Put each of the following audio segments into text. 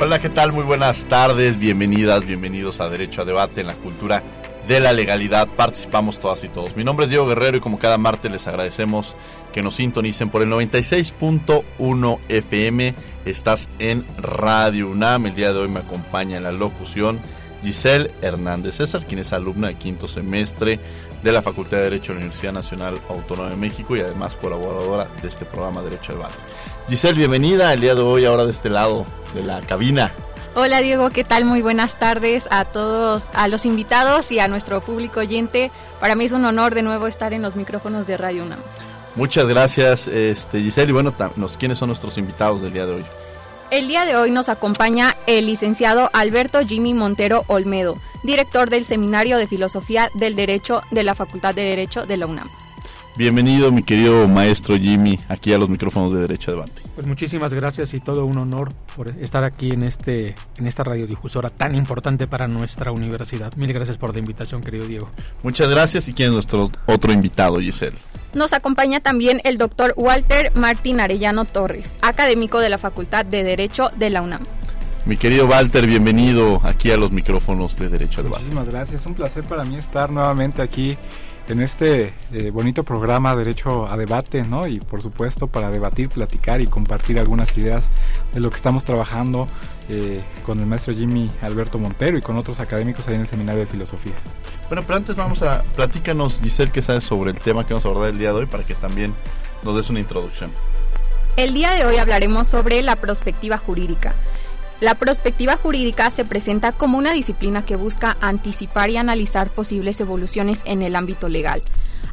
Hola, ¿qué tal? Muy buenas tardes, bienvenidas, bienvenidos a Derecho a Debate en la cultura de la legalidad. Participamos todas y todos. Mi nombre es Diego Guerrero y como cada martes les agradecemos que nos sintonicen por el 96.1 FM. Estás en Radio UNAM. El día de hoy me acompaña en la locución Giselle Hernández César, quien es alumna de quinto semestre de la Facultad de Derecho de la Universidad Nacional Autónoma de México y además colaboradora de este programa Derecho al Debate. Giselle, bienvenida el día de hoy, ahora de este lado de la cabina. Hola Diego, ¿qué tal? Muy buenas tardes a todos, a los invitados y a nuestro público oyente. Para mí es un honor de nuevo estar en los micrófonos de Radio UNAM. Muchas gracias, este, Giselle. Y bueno, ¿quiénes son nuestros invitados del día de hoy? El día de hoy nos acompaña el licenciado Alberto Jimmy Montero Olmedo, director del Seminario de Filosofía del Derecho de la Facultad de Derecho de la UNAM. Bienvenido, mi querido maestro Jimmy, aquí a los micrófonos de Derecho Debate. Pues muchísimas gracias y todo un honor por estar aquí en este en esta radiodifusora tan importante para nuestra universidad. Mil gracias por la invitación, querido Diego. Muchas gracias y quién es nuestro otro invitado, Giselle. Nos acompaña también el doctor Walter Martín Arellano Torres, académico de la Facultad de Derecho de la UNAM. Mi querido Walter, bienvenido aquí a los micrófonos de Derecho Debate. Muchísimas gracias, un placer para mí estar nuevamente aquí en este eh, bonito programa Derecho a Debate, ¿no? Y por supuesto para debatir, platicar y compartir algunas ideas de lo que estamos trabajando eh, con el maestro Jimmy Alberto Montero y con otros académicos ahí en el Seminario de Filosofía. Bueno, pero antes vamos a, platícanos, Giselle, qué sabes sobre el tema que vamos a abordar el día de hoy para que también nos des una introducción. El día de hoy hablaremos sobre la perspectiva jurídica. La prospectiva jurídica se presenta como una disciplina que busca anticipar y analizar posibles evoluciones en el ámbito legal.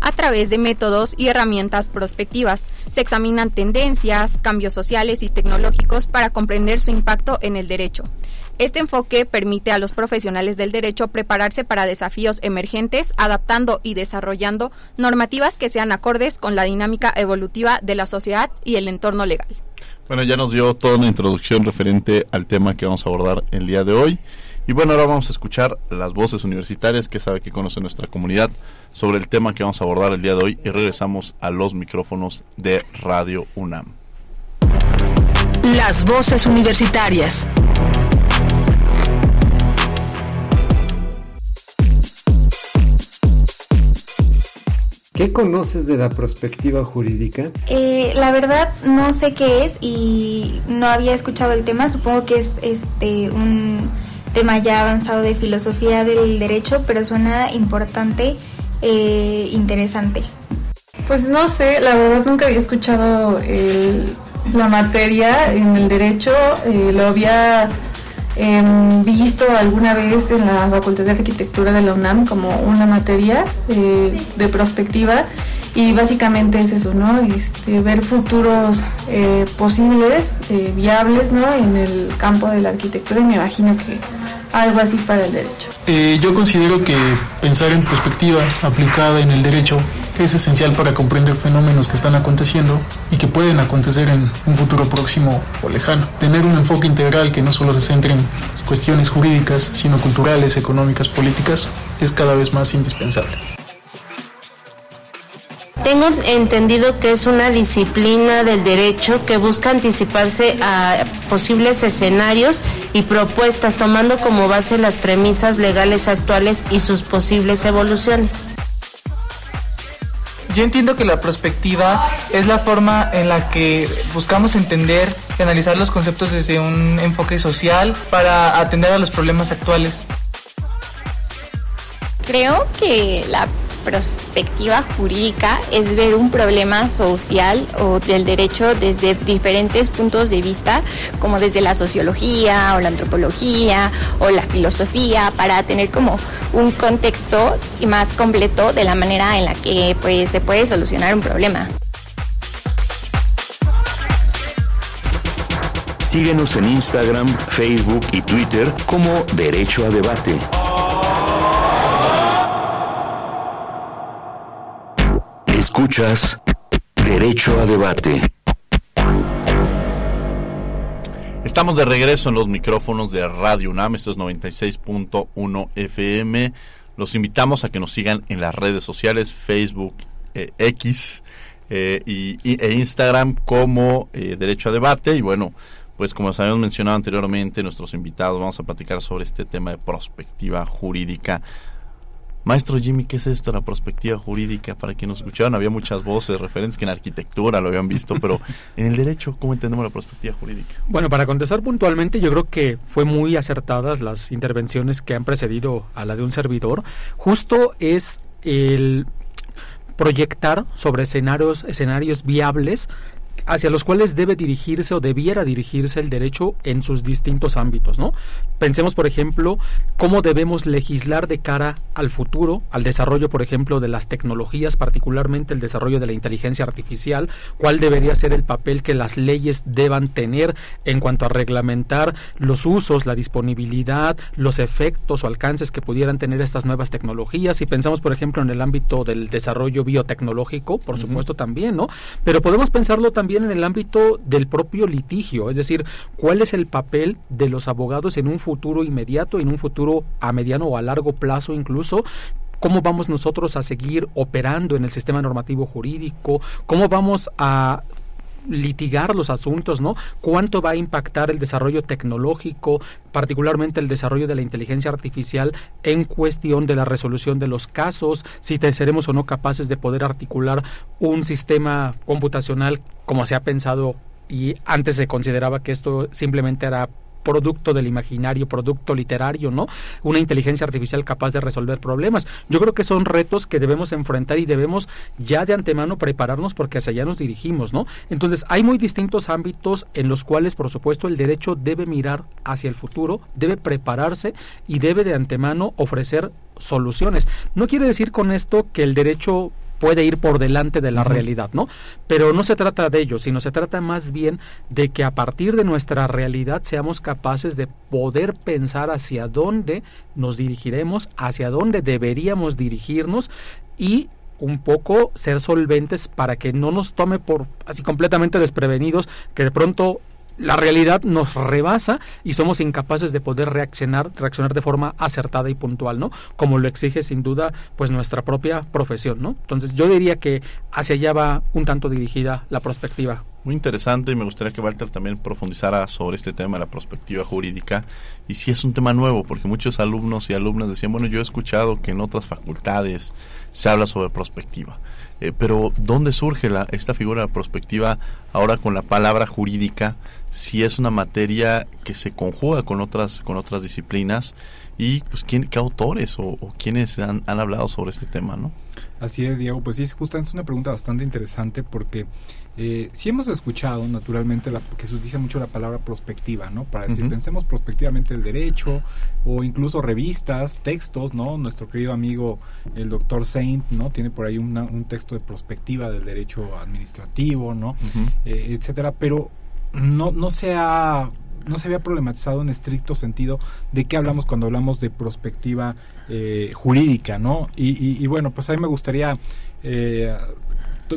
A través de métodos y herramientas prospectivas, se examinan tendencias, cambios sociales y tecnológicos para comprender su impacto en el derecho. Este enfoque permite a los profesionales del derecho prepararse para desafíos emergentes, adaptando y desarrollando normativas que sean acordes con la dinámica evolutiva de la sociedad y el entorno legal. Bueno, ya nos dio toda una introducción referente al tema que vamos a abordar el día de hoy. Y bueno, ahora vamos a escuchar las voces universitarias que sabe que conoce nuestra comunidad sobre el tema que vamos a abordar el día de hoy y regresamos a los micrófonos de Radio UNAM. Las voces universitarias. ¿Qué conoces de la perspectiva jurídica? Eh, la verdad no sé qué es y no había escuchado el tema. Supongo que es este un tema ya avanzado de filosofía del derecho, pero suena importante, e interesante. Pues no sé, la verdad nunca había escuchado la materia en el derecho. Eh, lo había visto alguna vez en la Facultad de Arquitectura de la UNAM como una materia eh, de perspectiva y básicamente es eso, ¿no? Este, ver futuros eh, posibles, eh, viables, ¿no? En el campo de la arquitectura y me imagino que algo así para el derecho. yo considero que pensar en perspectiva aplicada en el derecho es esencial para comprender fenómenos que están aconteciendo y que pueden acontecer en un futuro próximo o lejano. Tener un enfoque integral que no solo se centre en cuestiones jurídicas, sino culturales, económicas, políticas, es cada vez más indispensable. Tengo entendido que es una disciplina del derecho que busca anticiparse a posibles escenarios y propuestas tomando como base las premisas legales actuales y sus posibles evoluciones. Yo entiendo que la perspectiva es la forma en la que buscamos entender y analizar los conceptos desde un enfoque social para atender a los problemas actuales. Creo que la perspectiva jurídica es ver un problema social o del derecho desde diferentes puntos de vista, como desde la sociología o la antropología o la filosofía, para tener como un contexto más completo de la manera en la que pues, se puede solucionar un problema. Síguenos en Instagram, Facebook y Twitter como Derecho a Debate. Escuchas Derecho a Debate. Estamos de regreso en los micrófonos de Radio UNAM, esto es 96.1 FM. Los invitamos a que nos sigan en las redes sociales, Facebook, eh, X eh, y, e Instagram como eh, Derecho a Debate. Y bueno, pues como habíamos mencionado anteriormente, nuestros invitados vamos a platicar sobre este tema de prospectiva jurídica Maestro Jimmy, ¿qué es esto, la perspectiva jurídica? Para quienes nos escucharon, había muchas voces referentes que en arquitectura lo habían visto, pero en el derecho, ¿cómo entendemos la perspectiva jurídica? Bueno, para contestar puntualmente, yo creo que fue muy acertadas las intervenciones que han precedido a la de un servidor. Justo es el proyectar sobre escenarios, escenarios viables hacia los cuales debe dirigirse o debiera dirigirse el derecho en sus distintos ámbitos, ¿no? Pensemos, por ejemplo, cómo debemos legislar de cara al futuro, al desarrollo, por ejemplo, de las tecnologías, particularmente el desarrollo de la inteligencia artificial, cuál debería ser el papel que las leyes deban tener en cuanto a reglamentar los usos, la disponibilidad, los efectos o alcances que pudieran tener estas nuevas tecnologías. Si pensamos, por ejemplo, en el ámbito del desarrollo biotecnológico, por supuesto también, ¿no? Pero podemos pensarlo también en el ámbito del propio litigio, es decir, cuál es el papel de los abogados en un futuro inmediato, en un futuro a mediano o a largo plazo incluso, cómo vamos nosotros a seguir operando en el sistema normativo jurídico, cómo vamos a litigar los asuntos, ¿no? ¿Cuánto va a impactar el desarrollo tecnológico, particularmente el desarrollo de la inteligencia artificial en cuestión de la resolución de los casos? Si seremos o no capaces de poder articular un sistema computacional como se ha pensado y antes se consideraba que esto simplemente era producto del imaginario, producto literario, ¿no? Una inteligencia artificial capaz de resolver problemas. Yo creo que son retos que debemos enfrentar y debemos ya de antemano prepararnos porque hacia allá nos dirigimos, ¿no? Entonces, hay muy distintos ámbitos en los cuales, por supuesto, el derecho debe mirar hacia el futuro, debe prepararse y debe de antemano ofrecer soluciones. No quiere decir con esto que el derecho puede ir por delante de la realidad, ¿no? Pero no se trata de ello, sino se trata más bien de que a partir de nuestra realidad seamos capaces de poder pensar hacia dónde nos dirigiremos, hacia dónde deberíamos dirigirnos y un poco ser solventes para que no nos tome por así completamente desprevenidos que de pronto la realidad nos rebasa y somos incapaces de poder reaccionar, reaccionar de forma acertada y puntual, ¿no? Como lo exige sin duda pues nuestra propia profesión, ¿no? Entonces yo diría que hacia allá va un tanto dirigida la perspectiva. Muy interesante y me gustaría que Walter también profundizara sobre este tema la perspectiva jurídica y si es un tema nuevo, porque muchos alumnos y alumnas decían, bueno, yo he escuchado que en otras facultades se habla sobre perspectiva. Eh, pero ¿dónde surge la, esta figura perspectiva ahora con la palabra jurídica? Si es una materia que se conjuga con otras, con otras disciplinas y pues ¿quién, qué autores o, o quiénes han, han, hablado sobre este tema, ¿no? Así es, Diego. Pues sí, justamente es una pregunta bastante interesante porque eh, sí hemos escuchado, naturalmente, la, que se utiliza mucho la palabra prospectiva, ¿no? Para decir, pensemos prospectivamente el derecho o incluso revistas, textos, ¿no? Nuestro querido amigo, el doctor Saint, ¿no? Tiene por ahí un texto de prospectiva del derecho administrativo, ¿no? eh, etcétera, pero no, no se ha no se había problematizado en estricto sentido de qué hablamos cuando hablamos de prospectiva eh, jurídica, ¿no? Y, y, y, bueno, pues a mí me gustaría eh,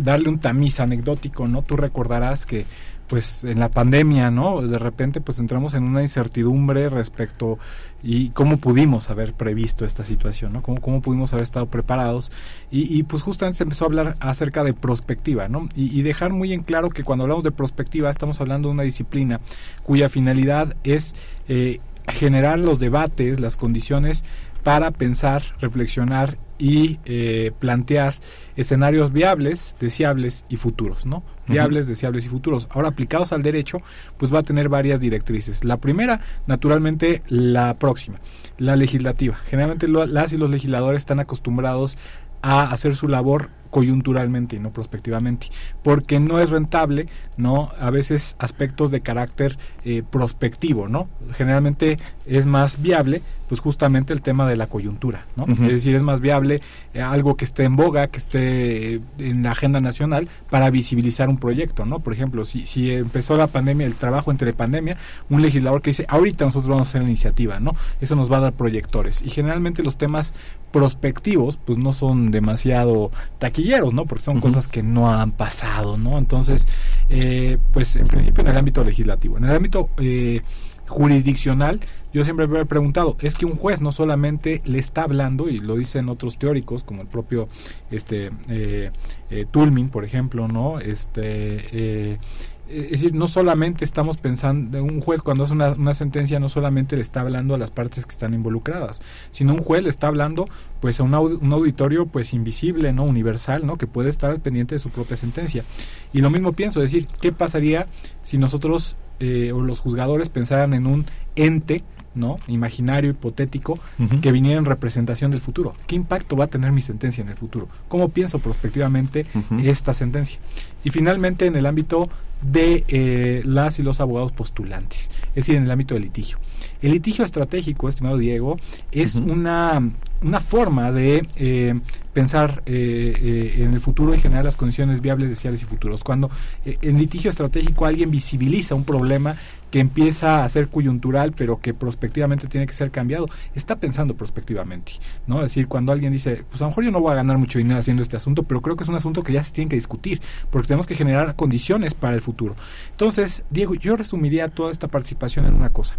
darle un tamiz anecdótico, ¿no? Tú recordarás que pues en la pandemia, ¿no? De repente pues entramos en una incertidumbre respecto y cómo pudimos haber previsto esta situación, ¿no? Cómo, cómo pudimos haber estado preparados y, pues justamente se empezó a hablar acerca de prospectiva, ¿no? Y, y, dejar muy en claro que cuando hablamos de prospectiva estamos hablando de una disciplina cuya finalidad es eh, generar los debates, las condiciones para pensar, reflexionar y eh, plantear escenarios viables, deseables y futuros, ¿no? Viables, deseables y futuros. Ahora, aplicados al derecho, pues va a tener varias directrices. La primera, naturalmente, la próxima, la legislativa. Generalmente las y los legisladores están acostumbrados a hacer su labor coyunturalmente y no prospectivamente, porque no es rentable, ¿no? A veces aspectos de carácter eh, prospectivo, ¿no? Generalmente es más viable, pues justamente el tema de la coyuntura, ¿no? Es decir, es más viable eh, algo que esté en boga, que esté eh, en la agenda nacional para visibilizar un proyecto, ¿no? Por ejemplo, si, si empezó la pandemia, el trabajo entre pandemia, un legislador que dice, ahorita nosotros vamos a hacer la iniciativa, ¿no? Eso nos va a dar proyectores. Y generalmente los temas prospectivos, pues no son demasiado taquilleros, ¿no? Porque son cosas que no han pasado, ¿no? Entonces, eh, pues en principio en el ámbito legislativo. En el ámbito eh, jurisdiccional, yo siempre me he preguntado, es que un juez no solamente le está hablando, y lo dicen otros teóricos, como el propio este eh, eh Tulmin, por ejemplo, ¿no? Este eh, es decir, no solamente estamos pensando, un juez cuando hace una, sentencia no solamente le está hablando a las partes que están involucradas, sino un juez le está hablando pues a un, auditorio pues invisible, no universal, ¿no? que puede estar al pendiente de su propia sentencia. Y lo mismo pienso, es decir, ¿qué pasaría si nosotros eh, o los juzgadores pensaran en un ente ¿no? imaginario, hipotético, que viniera en representación del futuro. ¿Qué impacto va a tener mi sentencia en el futuro? ¿Cómo pienso prospectivamente esta sentencia? Y finalmente, en el ámbito de eh, las y los abogados postulantes, es decir, en el ámbito del litigio. El litigio estratégico, estimado Diego, es una, una forma de eh, pensar eh, en el futuro y generar las condiciones viables, deseables y futuros. Cuando en litigio estratégico alguien visibiliza un problema que empieza a ser coyuntural, pero que prospectivamente tiene que ser cambiado, está pensando prospectivamente, ¿no? Es decir, cuando alguien dice, pues a lo mejor yo no voy a ganar mucho dinero haciendo este asunto, pero creo que es un asunto que ya se tiene que discutir, porque tenemos que generar condiciones para el futuro. Entonces, Diego, yo resumiría toda esta participación en una cosa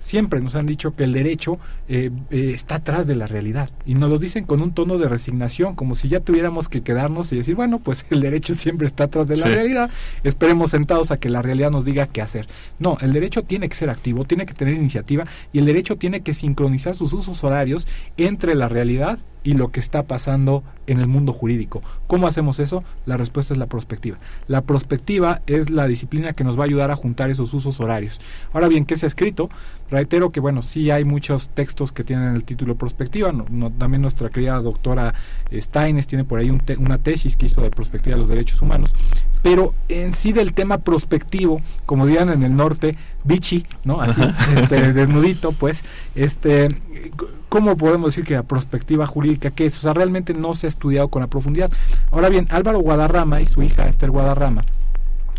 siempre nos han dicho que el derecho eh, eh, está atrás de la realidad. Y nos lo dicen con un tono de resignación, como si ya tuviéramos que quedarnos y decir, bueno, pues el derecho siempre está atrás de la realidad, esperemos sentados a que la realidad nos diga qué hacer. No, el derecho tiene que ser activo, tiene que tener iniciativa y el derecho tiene que sincronizar sus usos horarios entre la realidad y lo que está pasando en el mundo jurídico. ¿Cómo hacemos eso? La respuesta es la prospectiva. La prospectiva es la disciplina que nos va a ayudar a juntar esos usos horarios. Ahora bien, ¿qué se ha escrito? Reitero que, bueno, sí hay muchos textos que tienen el título prospectiva. No, también nuestra querida doctora Steines tiene por ahí una tesis que hizo de prospectiva de los derechos humanos. Pero en sí del tema prospectivo, como dirían en el norte, bichi, ¿no? Así, este, desnudito, pues, este ¿Cómo podemos decir que la perspectiva jurídica qué es? O sea, realmente no se ha estudiado con la profundidad. Ahora bien, Álvaro Guadarrama y su hija Esther Guadarrama,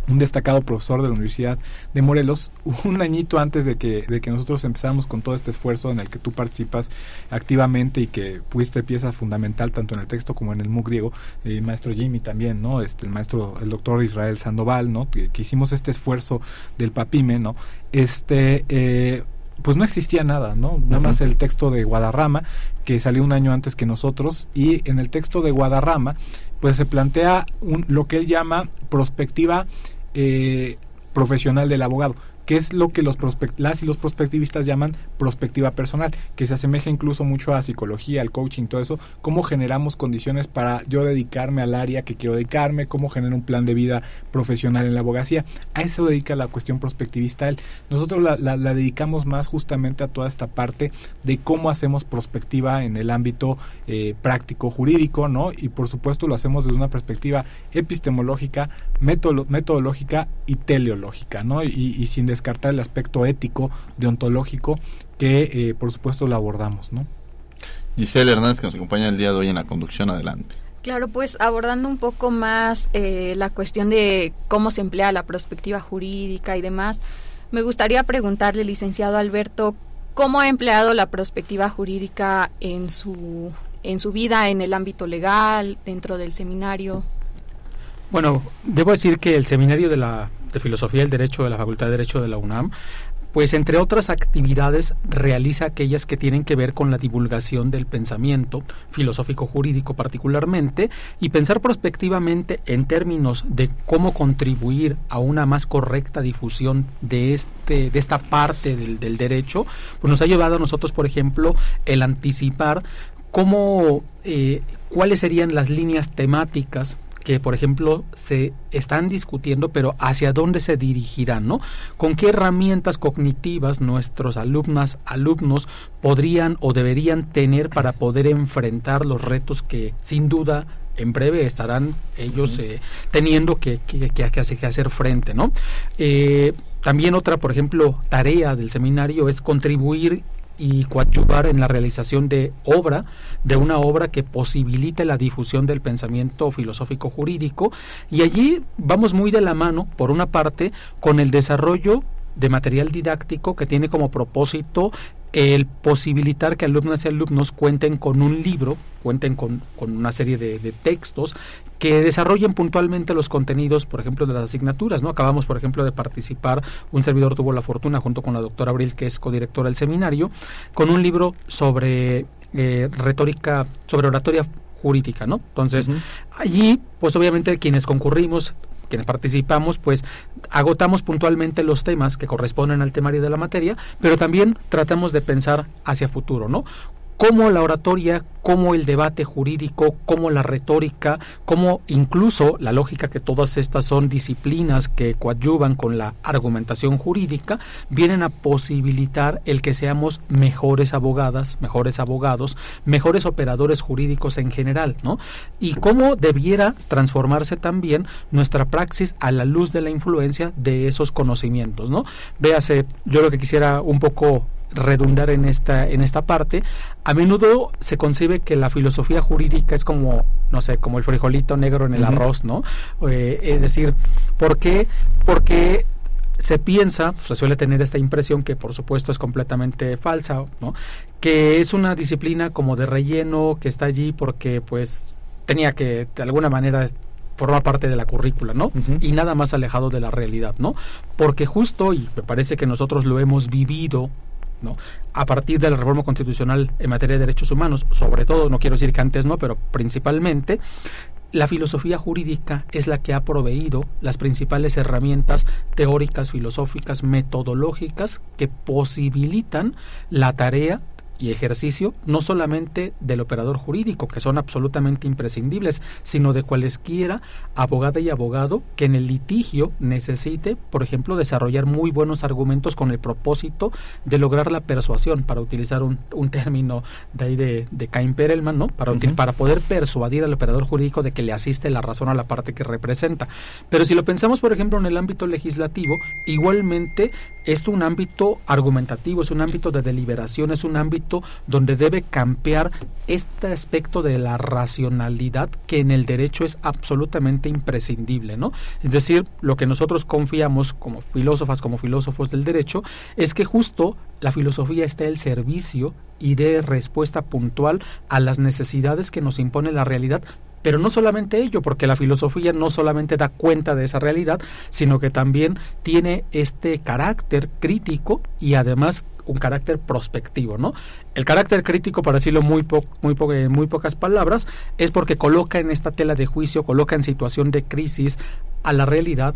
un destacado profesor de la Universidad de Morelos, un añito antes de que, de que nosotros empezáramos con todo este esfuerzo en el que tú participas activamente y que fuiste pieza fundamental tanto en el texto como en el MOOC griego, el maestro Jimmy también, ¿no? Este, el maestro, el doctor Israel Sandoval, ¿no? Que, que hicimos este esfuerzo del PAPIME, ¿no? Este, eh, pues no existía nada, ¿no? Nada más el texto de Guadarrama, que salió un año antes que nosotros, y en el texto de Guadarrama, pues se plantea un, lo que él llama prospectiva eh, profesional del abogado que es lo que los las y los prospectivistas llaman prospectiva personal, que se asemeja incluso mucho a psicología, al coaching, todo eso, cómo generamos condiciones para yo dedicarme al área que quiero dedicarme, cómo genero un plan de vida profesional en la abogacía. A eso dedica la cuestión prospectivista. Nosotros la, la, dedicamos más justamente a toda esta parte de cómo hacemos prospectiva en el ámbito eh, práctico jurídico, ¿no? Y por supuesto lo hacemos desde una perspectiva epistemológica, metodológica y teleológica, ¿no? Y, y sin descartar el aspecto ético, deontológico, que eh, por supuesto lo abordamos, ¿no? Giselle Hernández, que nos acompaña el día de hoy en la conducción, adelante. Claro, pues abordando un poco más eh, la cuestión de cómo se emplea la perspectiva jurídica y demás, me gustaría preguntarle, licenciado Alberto, ¿cómo ha empleado la perspectiva jurídica en su, en su vida en el ámbito legal, dentro del seminario? Bueno, debo decir que el seminario de la de Filosofía del Derecho de la Facultad de Derecho de la UNAM, pues entre otras actividades realiza aquellas que tienen que ver con la divulgación del pensamiento filosófico jurídico particularmente y pensar prospectivamente en términos de cómo contribuir a una más correcta difusión de este de esta parte del, del derecho pues nos ha llevado a nosotros por ejemplo el anticipar cómo, eh, cuáles serían las líneas temáticas que, por ejemplo, se están discutiendo, pero hacia dónde se dirigirán, ¿no? ¿Con qué herramientas cognitivas nuestros alumnas, alumnos podrían o deberían tener para poder enfrentar los retos que, sin duda, en breve estarán ellos eh, teniendo que, que, que, que, hacer frente, ¿no? Eh, también otra, por ejemplo, tarea del seminario es contribuir y coadyuvar en la realización de obra, de una obra que posibilite la difusión del pensamiento filosófico jurídico. Y allí vamos muy de la mano, por una parte, con el desarrollo de material didáctico que tiene como propósito el posibilitar que alumnas y alumnos cuenten con un libro, cuenten con, con una serie de, de, textos que desarrollen puntualmente los contenidos, por ejemplo, de las asignaturas. ¿no? Acabamos, por ejemplo, de participar, un servidor tuvo la fortuna, junto con la doctora Abril, que es codirectora del seminario, con un libro sobre eh, retórica, sobre oratoria jurídica, ¿no? Entonces, uh -huh. allí, pues obviamente quienes concurrimos quienes participamos, pues agotamos puntualmente los temas que corresponden al temario de la materia, pero también tratamos de pensar hacia futuro, ¿no? Cómo la oratoria, cómo el debate jurídico, cómo la retórica, cómo incluso la lógica que todas estas son disciplinas que coadyuvan con la argumentación jurídica, vienen a posibilitar el que seamos mejores abogadas, mejores abogados, mejores operadores jurídicos en general, ¿no? Y cómo debiera transformarse también nuestra praxis a la luz de la influencia de esos conocimientos, ¿no? Véase, yo lo que quisiera un poco redundar en esta en esta parte a menudo se concibe que la filosofía jurídica es como no sé como el frijolito negro en el uh -huh. arroz no eh, es decir por qué porque se piensa, se suele tener esta impresión que por supuesto es completamente falsa, ¿no? que es una disciplina como de relleno que está allí porque pues tenía que de alguna manera forma parte de la currícula, ¿no? Uh -huh. Y nada más alejado de la realidad, ¿no? Porque justo, y me parece que nosotros lo hemos vivido a partir de la reforma constitucional en materia de derechos humanos, sobre todo, no quiero decir que antes no, pero principalmente, la filosofía jurídica es la que ha proveído las principales herramientas teóricas, filosóficas, metodológicas que posibilitan la tarea y ejercicio no solamente del operador jurídico, que son absolutamente imprescindibles, sino de cualesquiera abogada y abogado que en el litigio necesite, por ejemplo, desarrollar muy buenos argumentos con el propósito de lograr la persuasión, para utilizar un, un término de ahí de, de Cain Perelman, ¿no? Para, uh -huh. para poder persuadir al operador jurídico de que le asiste la razón a la parte que representa. Pero si lo pensamos, por ejemplo, en el ámbito legislativo, igualmente es un ámbito argumentativo, es un ámbito de deliberación, es un ámbito donde debe campear este aspecto de la racionalidad que en el derecho es absolutamente imprescindible, ¿no? Es decir, lo que nosotros confiamos como filósofas, como filósofos del derecho, es que justo la filosofía está al servicio y dé respuesta puntual a las necesidades que nos impone la realidad, pero no solamente ello, porque la filosofía no solamente da cuenta de esa realidad, sino que también tiene este carácter crítico y además un carácter prospectivo, ¿no? El carácter crítico, para decirlo muy, po muy, po muy pocas palabras, es porque coloca en esta tela de juicio, coloca en situación de crisis a la realidad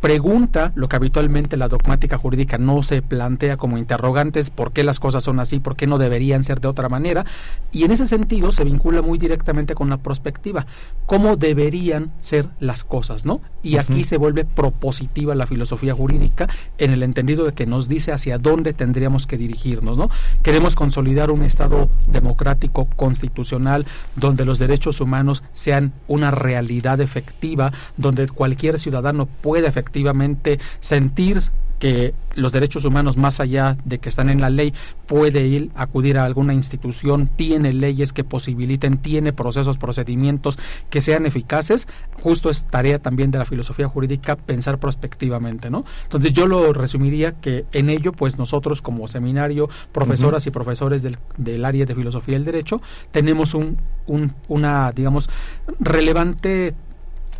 pregunta lo que habitualmente la dogmática jurídica no se plantea como interrogantes, por qué las cosas son así, por qué no deberían ser de otra manera, y en ese sentido se vincula muy directamente con la prospectiva, cómo deberían ser las cosas, ¿no? Y uh -huh. aquí se vuelve propositiva la filosofía jurídica en el entendido de que nos dice hacia dónde tendríamos que dirigirnos, ¿no? Queremos consolidar un Estado democrático, constitucional, donde los derechos humanos sean una realidad efectiva, donde cualquier ciudadano pueda efectivamente efectivamente sentir que los derechos humanos, más allá de que están en la ley, puede ir acudir a alguna institución, tiene leyes que posibiliten, tiene procesos, procedimientos que sean eficaces, justo es tarea también de la filosofía jurídica pensar prospectivamente, ¿no? Entonces yo lo resumiría que en ello, pues nosotros como seminario, profesoras uh -huh. y profesores del, del, área de filosofía del derecho, tenemos un, un, una, digamos, relevante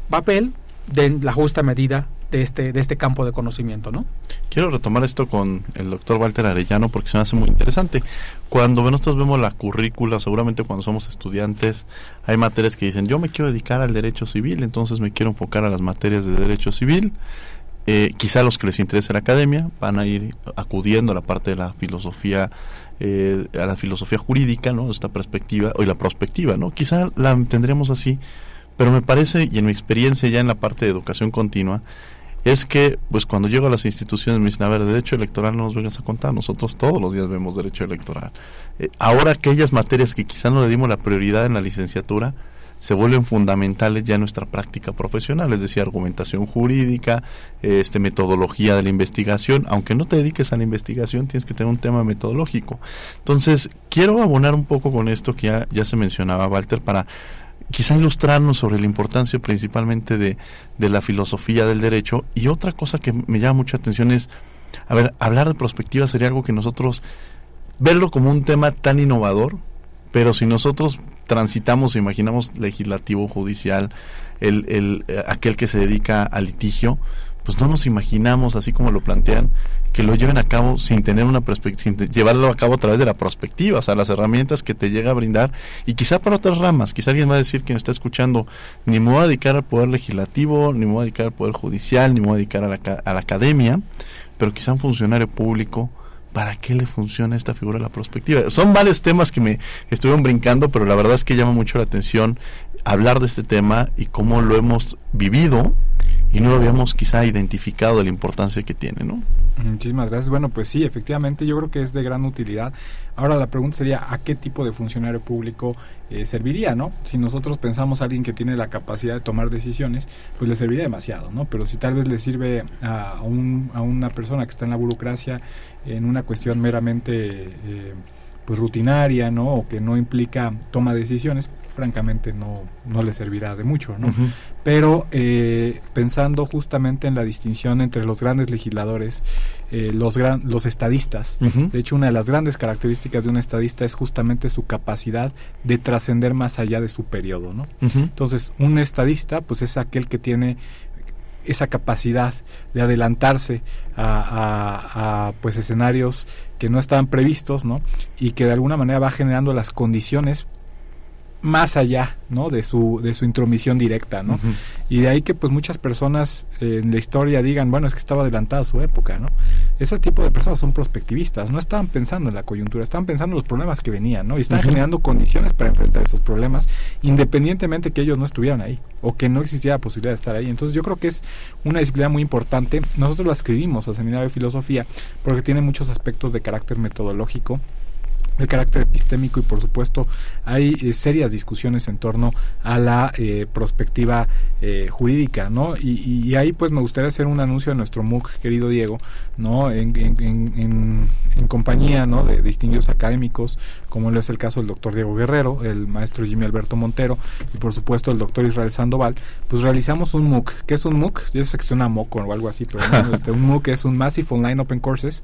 papel de la justa medida de este, de este campo de conocimiento, ¿no? Quiero retomar esto con el doctor Walter Arellano porque se me hace muy interesante. Cuando nosotros vemos la currícula, seguramente cuando somos estudiantes, hay materias que dicen, yo me quiero dedicar al derecho civil, entonces me quiero enfocar a las materias de derecho civil. eh, quizá los que les interese la academia van a ir acudiendo a la parte de la filosofía eh, a la filosofía jurídica, ¿no? Esta perspectiva, o la prospectiva, ¿no? Quizá la tendremos así, pero me parece, y en mi experiencia ya en la parte de educación continua, es que, pues cuando llego a las instituciones me dicen, a ver, derecho electoral no nos vengas a contar, nosotros todos los días vemos derecho electoral. Eh, ahora aquellas materias que quizá no le dimos la prioridad en la licenciatura, se vuelven fundamentales ya en nuestra práctica profesional, es decir, argumentación jurídica, este metodología de la investigación, aunque no te dediques a la investigación, tienes que tener un tema metodológico. Entonces, quiero abonar un poco con esto que ya, ya se mencionaba, Walter, para quizá ilustrarnos sobre la importancia principalmente de, de la filosofía del derecho. Y otra cosa que me llama mucha atención es, a ver, hablar de perspectiva sería algo que nosotros, verlo como un tema tan innovador, pero si nosotros transitamos, imaginamos legislativo, judicial, el, el, eh, aquel que se dedica al litigio, pues no nos imaginamos, así como lo plantean, que lo lleven a cabo sin tener una perspectiva, sin llevarlo a cabo a través de la prospectiva, o sea, las herramientas que te llega a brindar, y quizá para otras ramas, quizá alguien va a decir me está escuchando, ni me voy a dedicar al poder legislativo, ni me voy a dedicar al poder judicial, ni me voy a dedicar a la, a la academia, pero quizá un funcionario público, ¿para qué le funciona esta figura la prospectiva? Son varios temas que me estuvieron brincando, pero la verdad es que llama mucho la atención hablar de este tema y cómo lo hemos vivido y no habíamos quizá identificado de la importancia que tiene, ¿no? Muchísimas gracias. Bueno, pues sí, efectivamente, yo creo que es de gran utilidad. Ahora la pregunta sería, ¿a qué tipo de funcionario público eh, serviría, no? Si nosotros pensamos a alguien que tiene la capacidad de tomar decisiones, pues le serviría demasiado, ¿no? Pero si tal vez le sirve a, un, a una persona que está en la burocracia en una cuestión meramente... Eh, pues rutinaria, ¿no? O que no implica toma de decisiones, francamente no, no le servirá de mucho, ¿no? Pero eh, pensando justamente en la distinción entre los grandes legisladores, eh, los, gran, los estadistas, de hecho una de las grandes características de un estadista es justamente su capacidad de trascender más allá de su periodo, ¿no? Entonces, un estadista pues es aquel que tiene esa capacidad de adelantarse a, a, pues escenarios que no estaban previstos, ¿no? Y que de alguna manera va generando las condiciones más allá ¿no? de su de su intromisión directa ¿no? y de ahí que pues muchas personas eh, en la historia digan bueno es que estaba adelantada su época ¿no? ese tipo de personas son prospectivistas no estaban pensando en la coyuntura estaban pensando en los problemas que venían ¿no? y están generando condiciones para enfrentar esos problemas independientemente que ellos no estuvieran ahí o que no existiera la posibilidad de estar ahí entonces yo creo que es una disciplina muy importante nosotros la escribimos al seminario de filosofía porque tiene muchos aspectos de carácter metodológico de carácter epistémico y por supuesto hay eh, serias discusiones en torno a la eh, perspectiva eh, jurídica, ¿no? Y, ahí pues me gustaría hacer un anuncio a nuestro MOOC, querido Diego, ¿no? En, compañía, ¿no? De distinguidos académicos, como es el caso del doctor Diego Guerrero, el maestro Jimmy Alberto Montero y por supuesto el doctor Israel Sandoval, pues realizamos un MOOC. ¿Qué es un MOOC? Yo sé que suena MOOC o algo así, pero este, un MOOC es un Massive Online Open Courses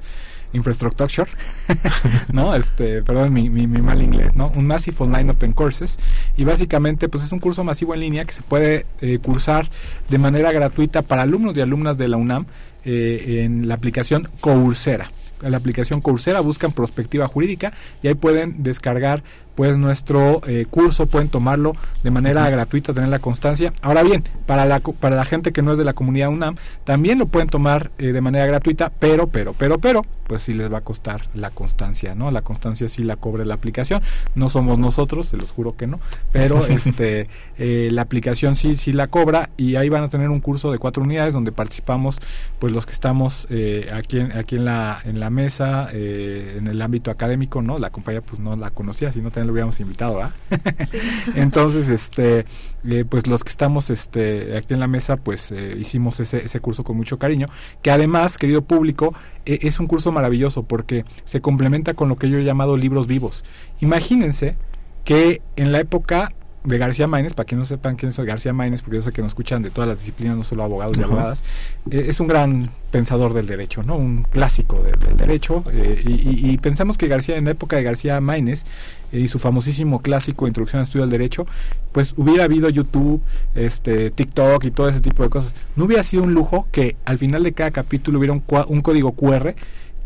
Infrastructure, ¿no? Este, perdón mi, mal inglés, ¿no? Un Massive Online Open Courses y básicamente pues es un curso masivo en línea que se puede eh, cursar de manera gratuita para alumnos y alumnas de la UNAM eh, en la aplicación Coursera la aplicación Coursera, buscan Prospectiva Jurídica y ahí pueden descargar pues nuestro eh, curso, pueden tomarlo de manera gratuita, tener la constancia. Ahora bien, para la, para la gente que no es de la comunidad UNAM, también lo pueden tomar eh, de manera gratuita, pero, pero, pero, pero, pues sí les va a costar la constancia, ¿no? La constancia sí la cobra la aplicación, no somos nosotros, se los juro que no, pero este eh, la aplicación sí, sí la cobra y ahí van a tener un curso de cuatro unidades donde participamos pues los que estamos aquí, en, aquí en, la, en la mesa, en el ámbito académico, ¿no? La compañía pues no la conocía, sino también lo hubiéramos invitado, ¿ah? Entonces, este, eh, pues los que estamos este, aquí en la mesa, pues eh, hicimos ese, ese curso con mucho cariño, que además, querido público, e, es un curso maravilloso porque se complementa con lo que yo he llamado libros vivos. Imagínense que en la época de García Maínez, para que no sepan quién es García Maínez, porque yo sé que nos escuchan de todas las disciplinas, no solo abogados y abogadas, eh, es un gran pensador del derecho, ¿no? Un clásico del, derecho. Eh, y, pensamos que García, en la época de García Maínez, eh, y su famosísimo clásico Introducción al Estudio del Derecho, pues hubiera habido YouTube, este, TikTok y todo ese tipo de cosas. No hubiera sido un lujo que al final de cada capítulo hubiera un, un código QR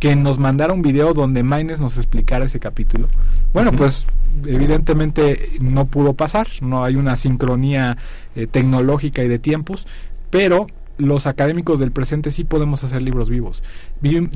que nos mandara un video donde Maines nos explicara ese capítulo. Bueno, pues evidentemente no pudo pasar, no hay una sincronía eh, tecnológica y de tiempos, pero los académicos del presente sí podemos hacer libros vivos.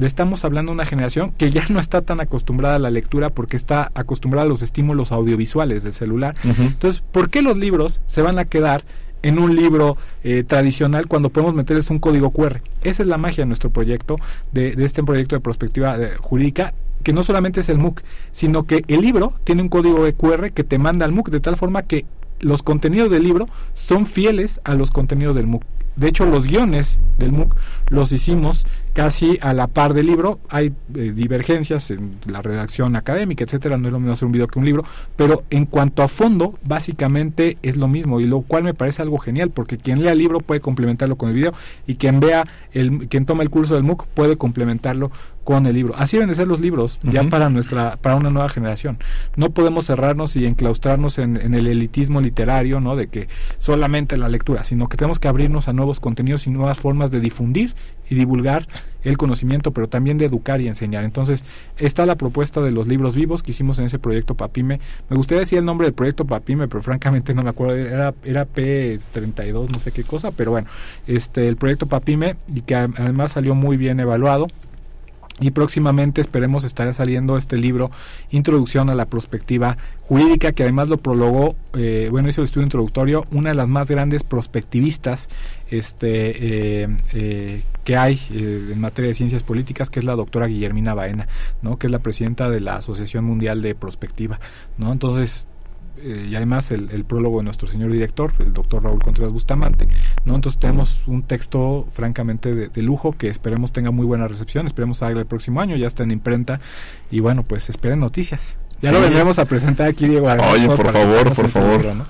Estamos hablando de una generación que ya no está tan acostumbrada a la lectura porque está acostumbrada a los estímulos audiovisuales del celular. Entonces, ¿por qué los libros se van a quedar en un libro eh, tradicional cuando podemos meterles un código QR. Esa es la magia de nuestro proyecto, de, este proyecto de perspectiva eh, jurídica, que no solamente es el MOOC, sino que el libro tiene un código de QR que te manda al MOOC de tal forma que los contenidos del libro son fieles a los contenidos del MOOC. De hecho, los guiones del MOOC los hicimos casi a la par del libro. Hay eh, divergencias en la redacción académica, etcétera. No es lo mismo hacer un video que un libro, pero en cuanto a fondo, básicamente es lo mismo y lo cual me parece algo genial porque quien lea el libro puede complementarlo con el video y quien vea el quien toma el curso del MOOC puede complementarlo con el libro. Así deben de ser los libros ya para nuestra para una nueva generación. No podemos cerrarnos y enclaustrarnos en, en, el elitismo literario, ¿no? De que solamente la lectura, sino que tenemos que abrirnos a nuevos contenidos y nuevas formas de difundir y divulgar el conocimiento, pero también de educar y enseñar. Entonces, está la propuesta de los libros vivos que hicimos en ese proyecto Papime. Me gustaría decir el nombre del proyecto Papime, pero francamente no me acuerdo, era, era P32, no sé qué cosa, pero bueno, este el proyecto Papime y que además salió muy bien evaluado y próximamente esperemos estará saliendo este libro Introducción a la Prospectiva Jurídica que además lo prologó, eh, bueno hizo el estudio introductorio, una de las más grandes prospectivistas este, eh, eh, que hay en materia de ciencias políticas que es la doctora Guillermina Baena, ¿no? que es la presidenta de la Asociación Mundial de Prospectiva. ¿no? Entonces eh, y además el, prólogo de nuestro señor director, el doctor Raúl Contreras Bustamante. ¿no? Entonces tenemos un texto francamente de, lujo que esperemos tenga muy buena recepción, esperemos haga el próximo año, ya está en imprenta y bueno, pues esperen noticias. Ya lo vendremos a presentar aquí, Diego. Oye, por favor, por favor.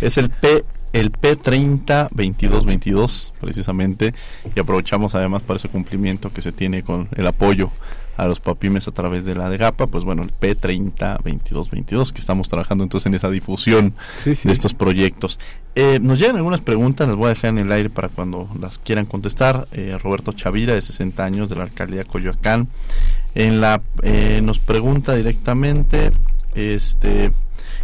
Es el P el P30 2222 precisamente y aprovechamos además para ese cumplimiento que se tiene con el apoyo a los papimes a través de la de GAPA, pues bueno, el P30 2222, que estamos trabajando entonces en esa difusión de estos proyectos. Eh, nos llegan algunas preguntas, las voy a dejar en el aire para cuando las quieran contestar. Eh, Roberto Chavira, de 60 años, de la alcaldía Coyoacán, en la, eh, nos pregunta directamente, este,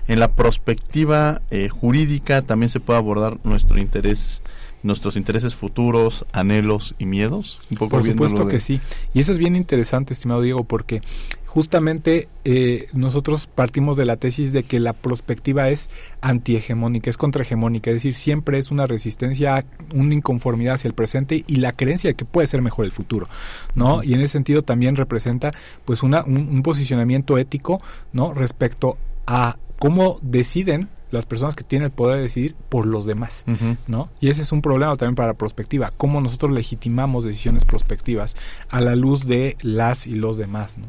en la perspectiva jurídica también se puede abordar nuestro interés nuestros intereses futuros, anhelos y miedos? Un poco Por supuesto que sí. Y eso es bien interesante, estimado Diego, porque justamente eh, nosotros partimos de la tesis de que la perspectiva es antihegemónica, es contrahegemónica, es decir, siempre es una resistencia, una inconformidad hacia el presente y la creencia de que puede ser mejor el futuro, ¿no? Y en ese sentido también representa pues una, un posicionamiento ético, ¿no? Respecto a cómo deciden las personas que tienen el poder de decidir por los demás, ¿no? Y ese es un problema también para la prospectiva, cómo nosotros legitimamos decisiones prospectivas a la luz de las y los demás, ¿no?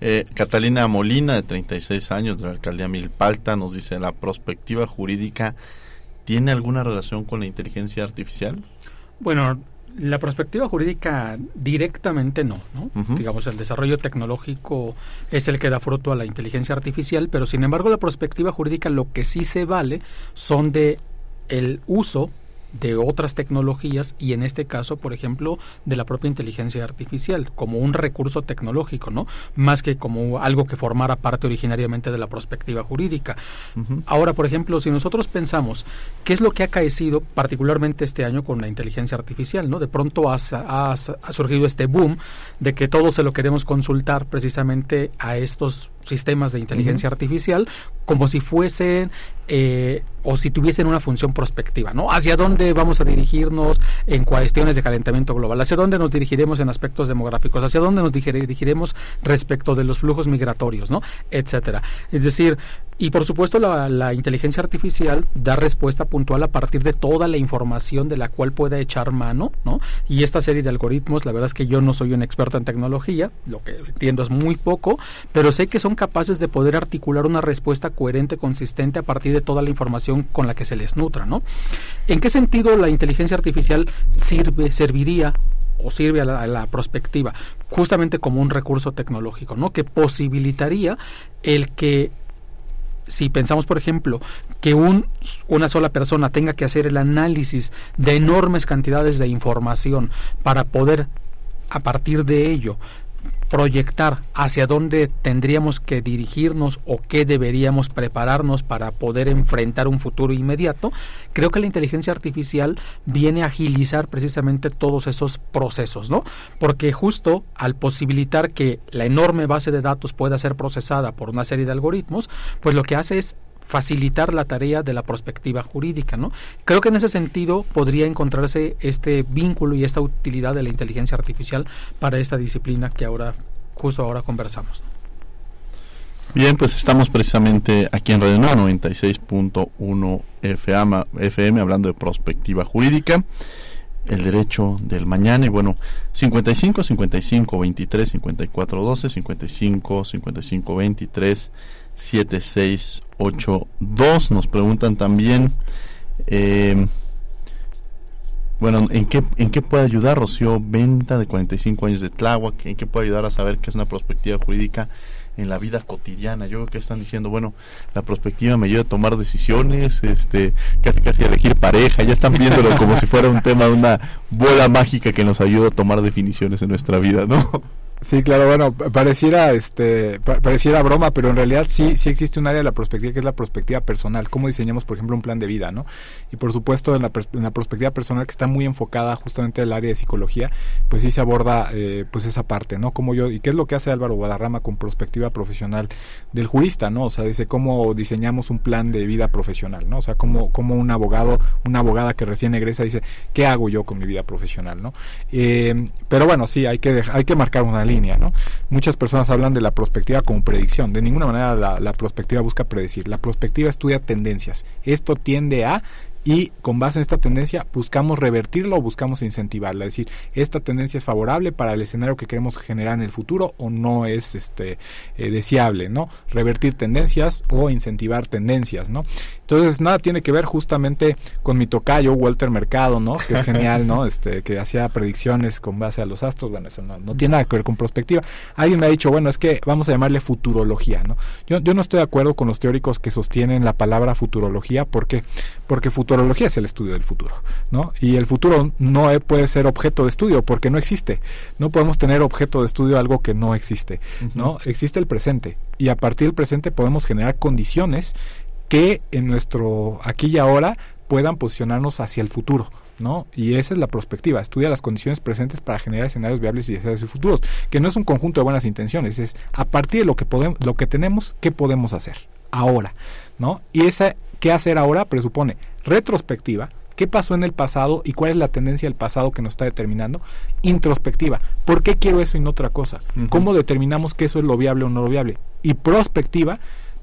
Eh, Catalina Molina, de 36 años, de la alcaldía Milpalta, nos dice, ¿la prospectiva jurídica tiene alguna relación con la inteligencia artificial? Bueno, la perspectiva jurídica directamente no, ¿no? Digamos, el desarrollo tecnológico es el que da fruto a la inteligencia artificial, pero sin embargo la perspectiva jurídica lo que sí se vale son de el uso de otras tecnologías y en este caso, por ejemplo, de la propia inteligencia artificial como un recurso tecnológico, ¿no? Más que como algo que formara parte originariamente de la perspectiva jurídica. Ahora, por ejemplo, si nosotros pensamos qué es lo que ha caecido particularmente este año con la inteligencia artificial, ¿no? De pronto ha, ha surgido este boom de que todo se lo queremos consultar precisamente a estos sistemas de inteligencia artificial como si fuesen eh, o si tuviesen una función prospectiva, ¿no? Hacia dónde vamos a dirigirnos en cuestiones de calentamiento global, hacia dónde nos dirigiremos en aspectos demográficos, hacia dónde nos dirigiremos respecto de los flujos migratorios, ¿no? Etcétera. Es decir, y por supuesto la, inteligencia artificial da respuesta puntual a partir de toda la información de la cual pueda echar mano, ¿no? Y esta serie de algoritmos, la verdad es que yo no soy un experto en tecnología, lo que entiendo es muy poco, pero sé que son capaces de poder articular una respuesta coherente, consistente a partir de toda la información con la que se les nutra, ¿no? ¿En qué sentido la inteligencia artificial sirve, serviría o sirve a la, a la, prospectiva justamente como un recurso tecnológico, ¿no? Que posibilitaría el que si pensamos, por ejemplo, que un, una sola persona tenga que hacer el análisis de enormes cantidades de información para poder, a partir de ello, proyectar hacia dónde tendríamos que dirigirnos o qué deberíamos prepararnos para poder enfrentar un futuro inmediato, creo que la inteligencia artificial viene a agilizar precisamente todos esos procesos, ¿no? Porque justo al posibilitar que la enorme base de datos pueda ser procesada por una serie de algoritmos, pues lo que hace es facilitar la tarea de la perspectiva jurídica, ¿no? Creo que en ese sentido podría encontrarse este vínculo y esta utilidad de la inteligencia artificial para esta disciplina que ahora justo ahora conversamos. Bien, pues estamos precisamente aquí en Radio 96.1 FM, FM hablando de perspectiva jurídica, el derecho del mañana y bueno, 55 55 23 54 12 55 55 23 7682. Nos preguntan también, eh, bueno, ¿en qué, ¿en qué puede ayudar Rocío Venta de 45 años de Tláhuac? ¿En qué puede ayudar a saber qué es una perspectiva jurídica en la vida cotidiana? Yo creo que están diciendo, bueno, la perspectiva me ayuda a tomar decisiones, este, casi casi a elegir pareja, ya están viéndolo como si fuera un tema de una bola mágica que nos ayuda a tomar definiciones en nuestra vida, ¿no? Sí, claro, bueno, pareciera este pareciera broma, pero en realidad sí sí existe un área de la perspectiva que es la perspectiva personal, cómo diseñamos, por ejemplo, un plan de vida, ¿no? Y por supuesto, en la, en la perspectiva personal que está muy enfocada justamente en el área de psicología, pues sí se aborda eh, pues esa parte, ¿no? Como yo y qué es lo que hace Álvaro Guadarrama con perspectiva profesional del jurista, ¿no? O sea, dice cómo diseñamos un plan de vida profesional, ¿no? O sea, cómo como un abogado, una abogada que recién egresa dice, ¿qué hago yo con mi vida profesional, ¿no? Eh, pero bueno, sí, hay que hay que marcar una línea ¿no? Muchas personas hablan de la prospectiva como predicción. De ninguna manera la, la prospectiva busca predecir. La prospectiva estudia tendencias. Esto tiende a y con base en esta tendencia buscamos revertirla o buscamos incentivarla, es decir, esta tendencia es favorable para el escenario que queremos generar en el futuro o no es este eh, deseable, ¿no? Revertir tendencias o incentivar tendencias, ¿no? Entonces, nada tiene que ver justamente con mi tocayo Walter Mercado, ¿no? Que es genial, ¿no? Este que hacía predicciones con base a los astros, bueno, eso no, no tiene nada que ver con prospectiva. Alguien me ha dicho, bueno, es que vamos a llamarle futurología, ¿no? Yo, yo no estoy de acuerdo con los teóricos que sostienen la palabra futurología, ¿por qué? Porque futurología es el estudio del futuro, ¿no? Y el futuro no puede ser objeto de estudio porque no existe. No podemos tener objeto de estudio algo que no existe, ¿no? Existe el presente y a partir del presente podemos generar condiciones que en nuestro aquí y ahora puedan posicionarnos hacia el futuro. ¿no? Y esa es la perspectiva, estudia las condiciones presentes para generar escenarios viables y deseados y futuros, que no es un conjunto de buenas intenciones, es a partir de lo que podemos, lo que tenemos, qué podemos hacer ahora, ¿no? Y esa qué hacer ahora presupone retrospectiva, qué pasó en el pasado y cuál es la tendencia del pasado que nos está determinando. Introspectiva, ¿por qué quiero eso y no otra cosa? ¿Cómo determinamos que eso es lo viable o no lo viable? Y prospectiva,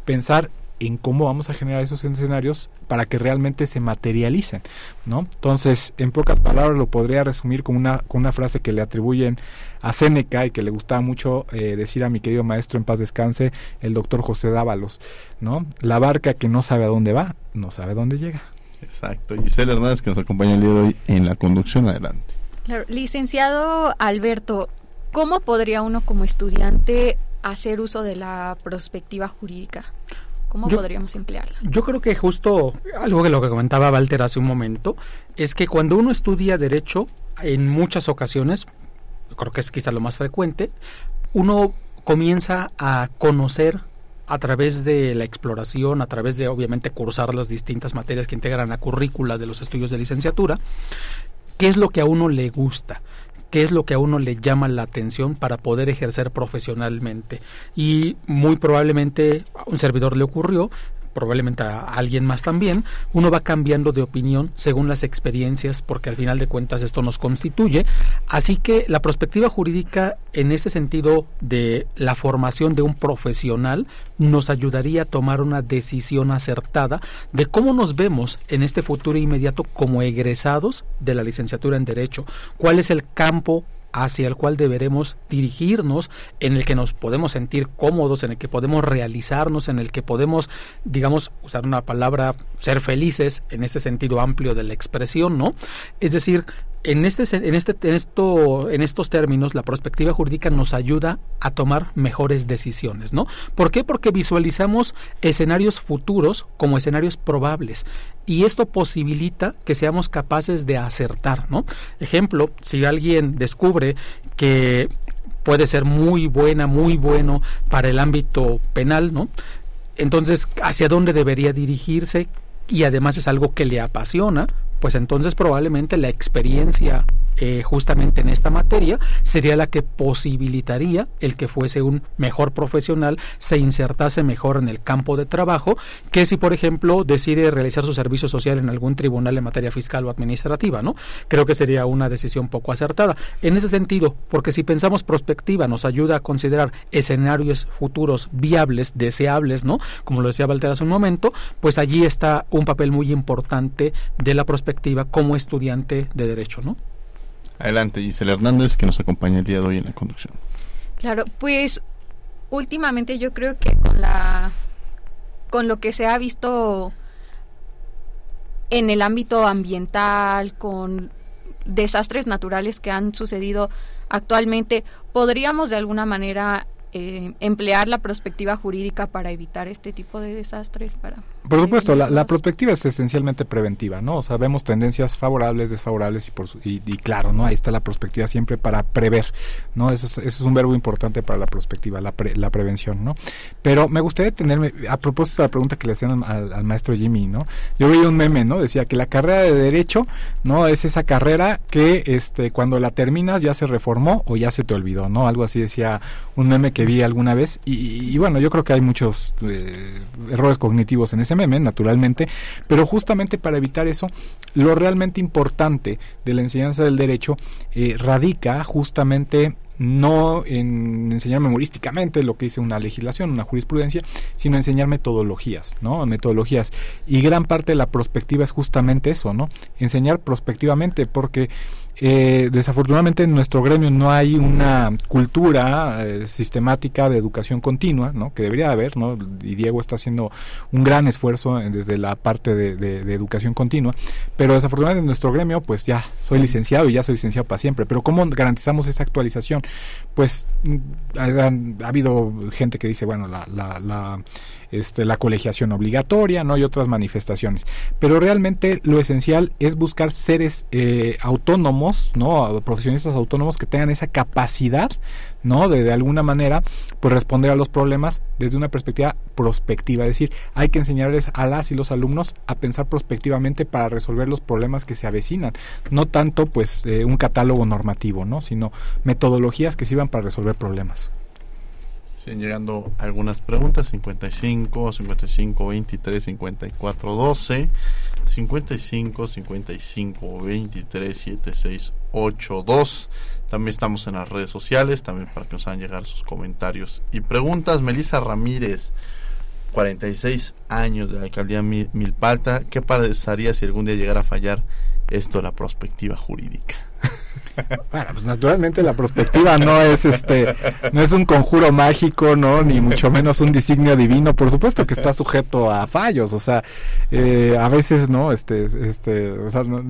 pensar en cómo vamos a generar esos escenarios para que realmente se materialicen, ¿no? Entonces, en pocas palabras lo podría resumir con una, con una frase que le atribuyen a Séneca y que le gustaba mucho eh, decir a mi querido maestro en paz descanse, el doctor José Dávalos, ¿no? La barca que no sabe a dónde va, no sabe a dónde llega. Exacto. Gisela Hernández que nos acompaña el día de hoy en la conducción. Adelante. Claro. Licenciado Alberto, ¿cómo podría uno como estudiante hacer uso de la perspectiva jurídica? ¿Cómo podríamos emplearla? Yo creo que justo algo que lo que comentaba Walter hace un momento es que cuando uno estudia derecho, en muchas ocasiones, creo que es quizá lo más frecuente, uno comienza a conocer a través de la exploración, a través de obviamente cursar las distintas materias que integran la currícula de los estudios de licenciatura, qué es lo que a uno le gusta, qué es lo que a uno le llama la atención para poder ejercer profesionalmente. Y muy probablemente a un servidor le ocurrió probablemente a alguien más también, uno va cambiando de opinión según las experiencias, porque al final de cuentas esto nos constituye. Así que la perspectiva jurídica, en este sentido de la formación de un profesional, nos ayudaría a tomar una decisión acertada de cómo nos vemos en este futuro inmediato como egresados de la licenciatura en Derecho, cuál es el campo hacia el cual deberemos dirigirnos, en el que nos podemos sentir cómodos, en el que podemos realizarnos, en el que podemos, digamos, usar una palabra, ser felices en este sentido amplio de la expresión, ¿no? Es decir, en este en este en esto en estos términos la perspectiva jurídica nos ayuda a tomar mejores decisiones, ¿no? ¿Por qué? Porque visualizamos escenarios futuros como escenarios probables y esto posibilita que seamos capaces de acertar, ¿no? Ejemplo, si alguien descubre que puede ser muy buena, muy bueno para el ámbito penal, ¿no? Entonces, ¿hacia dónde debería dirigirse? Y además es algo que le apasiona, pues entonces probablemente la experiencia eh, justamente en esta materia sería la que posibilitaría el que fuese un mejor profesional, se insertase mejor en el campo de trabajo, que si por ejemplo decide realizar su servicio social en algún tribunal en materia fiscal o administrativa, ¿no? Creo que sería una decisión poco acertada. En ese sentido, porque si pensamos prospectiva nos ayuda a considerar escenarios futuros viables, deseables, ¿no? Como lo decía Valter hace un momento, pues allí está un papel muy importante de la prospectiva como estudiante de derecho, ¿no? Adelante, Gisela Hernández, que nos acompaña el día de hoy en la conducción. Claro, pues últimamente yo creo que con la con lo que se ha visto en el ámbito ambiental, con desastres naturales que han sucedido actualmente, podríamos de alguna manera eh, emplear la perspectiva jurídica para evitar este tipo de desastres para por supuesto la, la, perspectiva es esencialmente preventiva no o sea vemos tendencias favorables desfavorables y por y, claro no ahí está la perspectiva siempre para prever no eso es, eso es un verbo importante para la perspectiva la, la prevención no pero me gustaría tenerme a propósito de la pregunta que le hacían al, al, maestro Jimmy no yo veía un meme no decía que la carrera de derecho no es esa carrera que este cuando la terminas ya se reformó o ya se te olvidó no algo así decía un meme que vi alguna vez y, y bueno yo creo que hay muchos eh, errores cognitivos en ese meme naturalmente pero justamente para evitar eso lo realmente importante de la enseñanza del derecho eh, radica justamente no en enseñar memorísticamente lo que dice una legislación, una jurisprudencia, sino enseñar metodologías, ¿no? Metodologías. Y gran parte de la prospectiva es justamente eso, ¿no? Enseñar prospectivamente, porque eh, desafortunadamente en nuestro gremio no hay una cultura eh, sistemática de educación continua, ¿no? Que debería haber, ¿no? Y Diego está haciendo un gran esfuerzo desde la parte de, educación continua, pero desafortunadamente en nuestro gremio, pues ya soy licenciado y ya soy licenciado para siempre. Pero ¿cómo garantizamos esa actualización? Pues mm, ha, ha habido gente que dice, bueno, la, la, la este, la colegiación obligatoria, ¿no? Y otras manifestaciones. Pero realmente lo esencial es buscar seres eh, autónomos, ¿no? Profesionistas autónomos que tengan esa capacidad, ¿no? De, de alguna manera, pues responder a los problemas desde una perspectiva prospectiva. Es decir, hay que enseñarles a las y los alumnos a pensar prospectivamente para resolver los problemas que se avecinan. No tanto, pues, eh, un catálogo normativo, ¿no? Sino metodologías que sirvan para resolver problemas. Siguen llegando algunas preguntas. 55, 55, 23, 54, 12. 55, 55, 23, 76, 8, 2. También estamos en las redes sociales, también para que nos hagan llegar sus comentarios y preguntas. Melissa Ramírez, 46 años de la alcaldía Milpalta. ¿Qué pasaría si algún día llegara a fallar esto, la perspectiva jurídica? Bueno, pues naturalmente la perspectiva no es este, no es un conjuro mágico, no, ni mucho menos un designio divino. Por supuesto que está sujeto a fallos, o sea, eh, a veces no, este, este, o sea, no,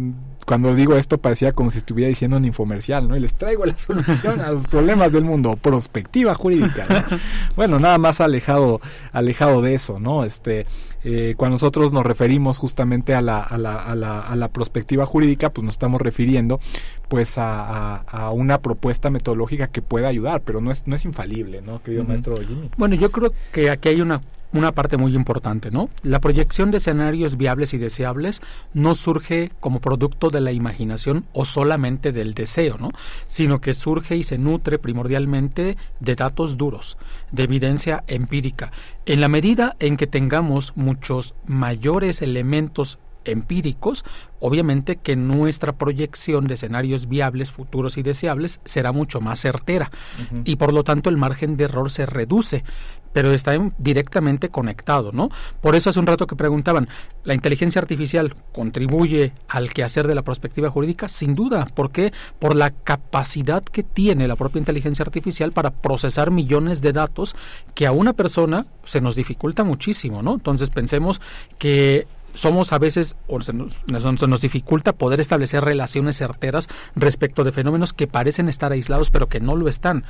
cuando digo esto parecía como si estuviera diciendo un infomercial, ¿no? Y les traigo la solución a los problemas del mundo, perspectiva jurídica. ¿no? Bueno, nada más alejado, alejado de eso, ¿no? Este, eh, cuando nosotros nos referimos justamente a la, a la, a la, a la perspectiva jurídica, pues nos estamos refiriendo pues a, a, a, una propuesta metodológica que pueda ayudar, pero no es, no es infalible, ¿no, querido uh -huh. maestro Jimmy? Bueno, yo creo que aquí hay una una parte muy importante, ¿no? La proyección de escenarios viables y deseables no surge como producto de la imaginación o solamente del deseo, ¿no? Sino que surge y se nutre primordialmente de datos duros, de evidencia empírica. En la medida en que tengamos muchos mayores elementos empíricos, obviamente que nuestra proyección de escenarios viables, futuros y deseables será mucho más certera uh -huh. y por lo tanto el margen de error se reduce pero está directamente conectado, ¿no? Por eso hace un rato que preguntaban, ¿la inteligencia artificial contribuye al quehacer de la perspectiva jurídica? Sin duda, ¿por qué? Por la capacidad que tiene la propia inteligencia artificial para procesar millones de datos que a una persona se nos dificulta muchísimo, ¿no? Entonces pensemos que somos a veces, o se nos, se nos, dificulta poder establecer relaciones certeras respecto de fenómenos que parecen estar aislados, pero que no lo están.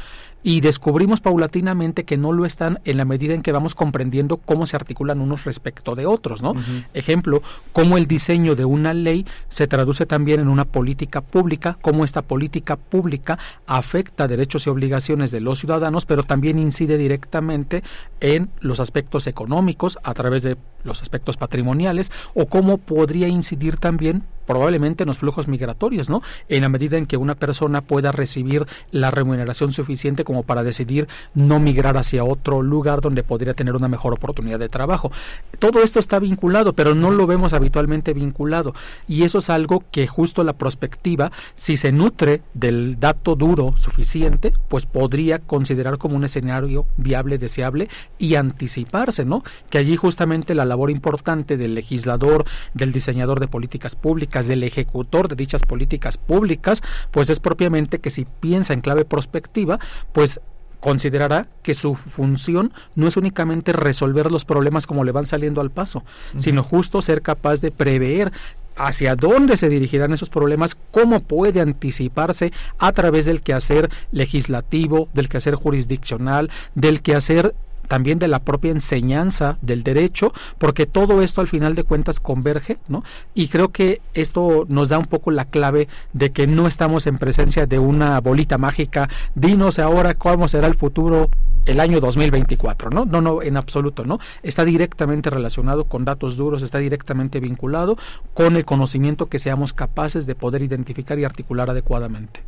Y descubrimos paulatinamente que no lo están en la medida en que vamos comprendiendo cómo se articulan unos respecto de otros, ¿no? Ejemplo, cómo el diseño de una ley se traduce también en una política pública, cómo esta política pública afecta derechos y obligaciones de los ciudadanos, pero también incide directamente en los aspectos económicos a través de los aspectos patrimoniales o cómo podría incidir también probablemente en los flujos migratorios, ¿no? En la medida en que una persona pueda recibir la remuneración suficiente como para decidir no migrar hacia otro lugar donde podría tener una mejor oportunidad de trabajo. Todo esto está vinculado, pero no lo vemos habitualmente vinculado. Y eso es algo que justo la prospectiva, si se nutre del dato duro suficiente, pues podría considerar como un escenario viable, deseable y anticiparse, ¿no? Que allí justamente la labor importante del legislador, del diseñador de políticas públicas, del ejecutor de dichas políticas públicas, pues es propiamente que si piensa en clave prospectiva, pues considerará que su función no es únicamente resolver los problemas como le van saliendo al paso, sino justo ser capaz de prever hacia dónde se dirigirán esos problemas, cómo puede anticiparse a través del quehacer legislativo, del quehacer jurisdiccional, del quehacer también de la propia enseñanza del derecho, porque todo esto al final de cuentas converge, ¿no? Y creo que esto nos da un poco la clave de que no estamos en presencia de una bolita mágica, dinos ahora cómo será el futuro el año 2024, ¿no? No, no, en absoluto, ¿no? Está directamente relacionado con datos duros, está directamente vinculado con el conocimiento que seamos capaces de poder identificar y articular adecuadamente.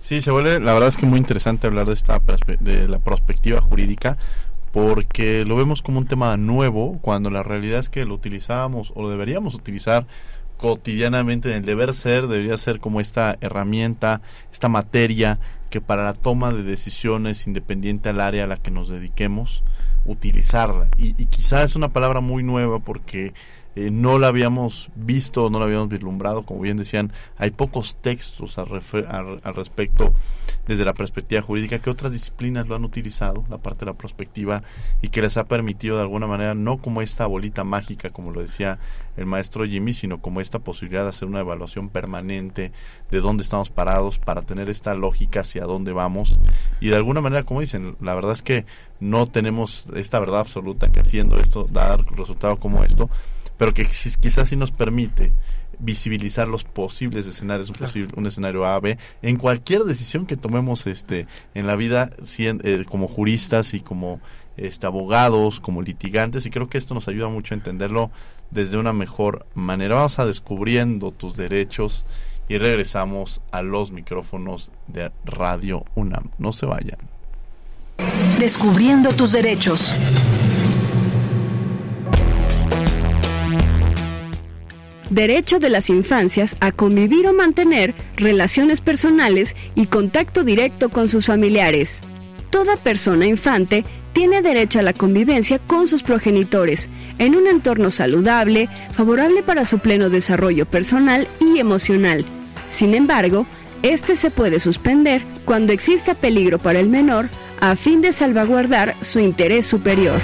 Sí, se vuelve, la verdad es que muy interesante hablar de esta de la perspectiva jurídica porque lo vemos como un tema nuevo cuando la realidad es que lo utilizábamos o lo deberíamos utilizar cotidianamente en el deber ser, debería ser como esta herramienta, esta materia que para la toma de decisiones independiente al área a la que nos dediquemos, utilizarla. Y, y quizá es una palabra muy nueva porque eh, no la habíamos visto, no la habíamos vislumbrado, como bien decían, hay pocos textos al, al, respecto desde la perspectiva jurídica que otras disciplinas lo han utilizado, la parte de la perspectiva, y que les ha permitido de alguna manera, no como esta bolita mágica, como lo decía el maestro Jimmy, sino como esta posibilidad de hacer una evaluación permanente de dónde estamos parados para tener esta lógica hacia dónde vamos. Y de alguna manera, como dicen, la verdad es que no tenemos esta verdad absoluta que haciendo esto, dar resultado como esto, pero que quizás sí nos permite visibilizar los posibles escenarios, un, posible, un escenario A, B, en cualquier decisión que tomemos este en la vida eh, como juristas y como este, abogados, como litigantes, y creo que esto nos ayuda mucho a entenderlo desde una mejor manera. Vamos a descubriendo tus derechos y regresamos a los micrófonos de Radio UNAM. No se vayan. Descubriendo tus derechos. Derecho de las infancias a convivir o mantener relaciones personales y contacto directo con sus familiares. Toda persona infante tiene derecho a la convivencia con sus progenitores en un entorno saludable, favorable para su pleno desarrollo personal y emocional. Sin embargo, este se puede suspender cuando exista peligro para el menor a fin de salvaguardar su interés superior.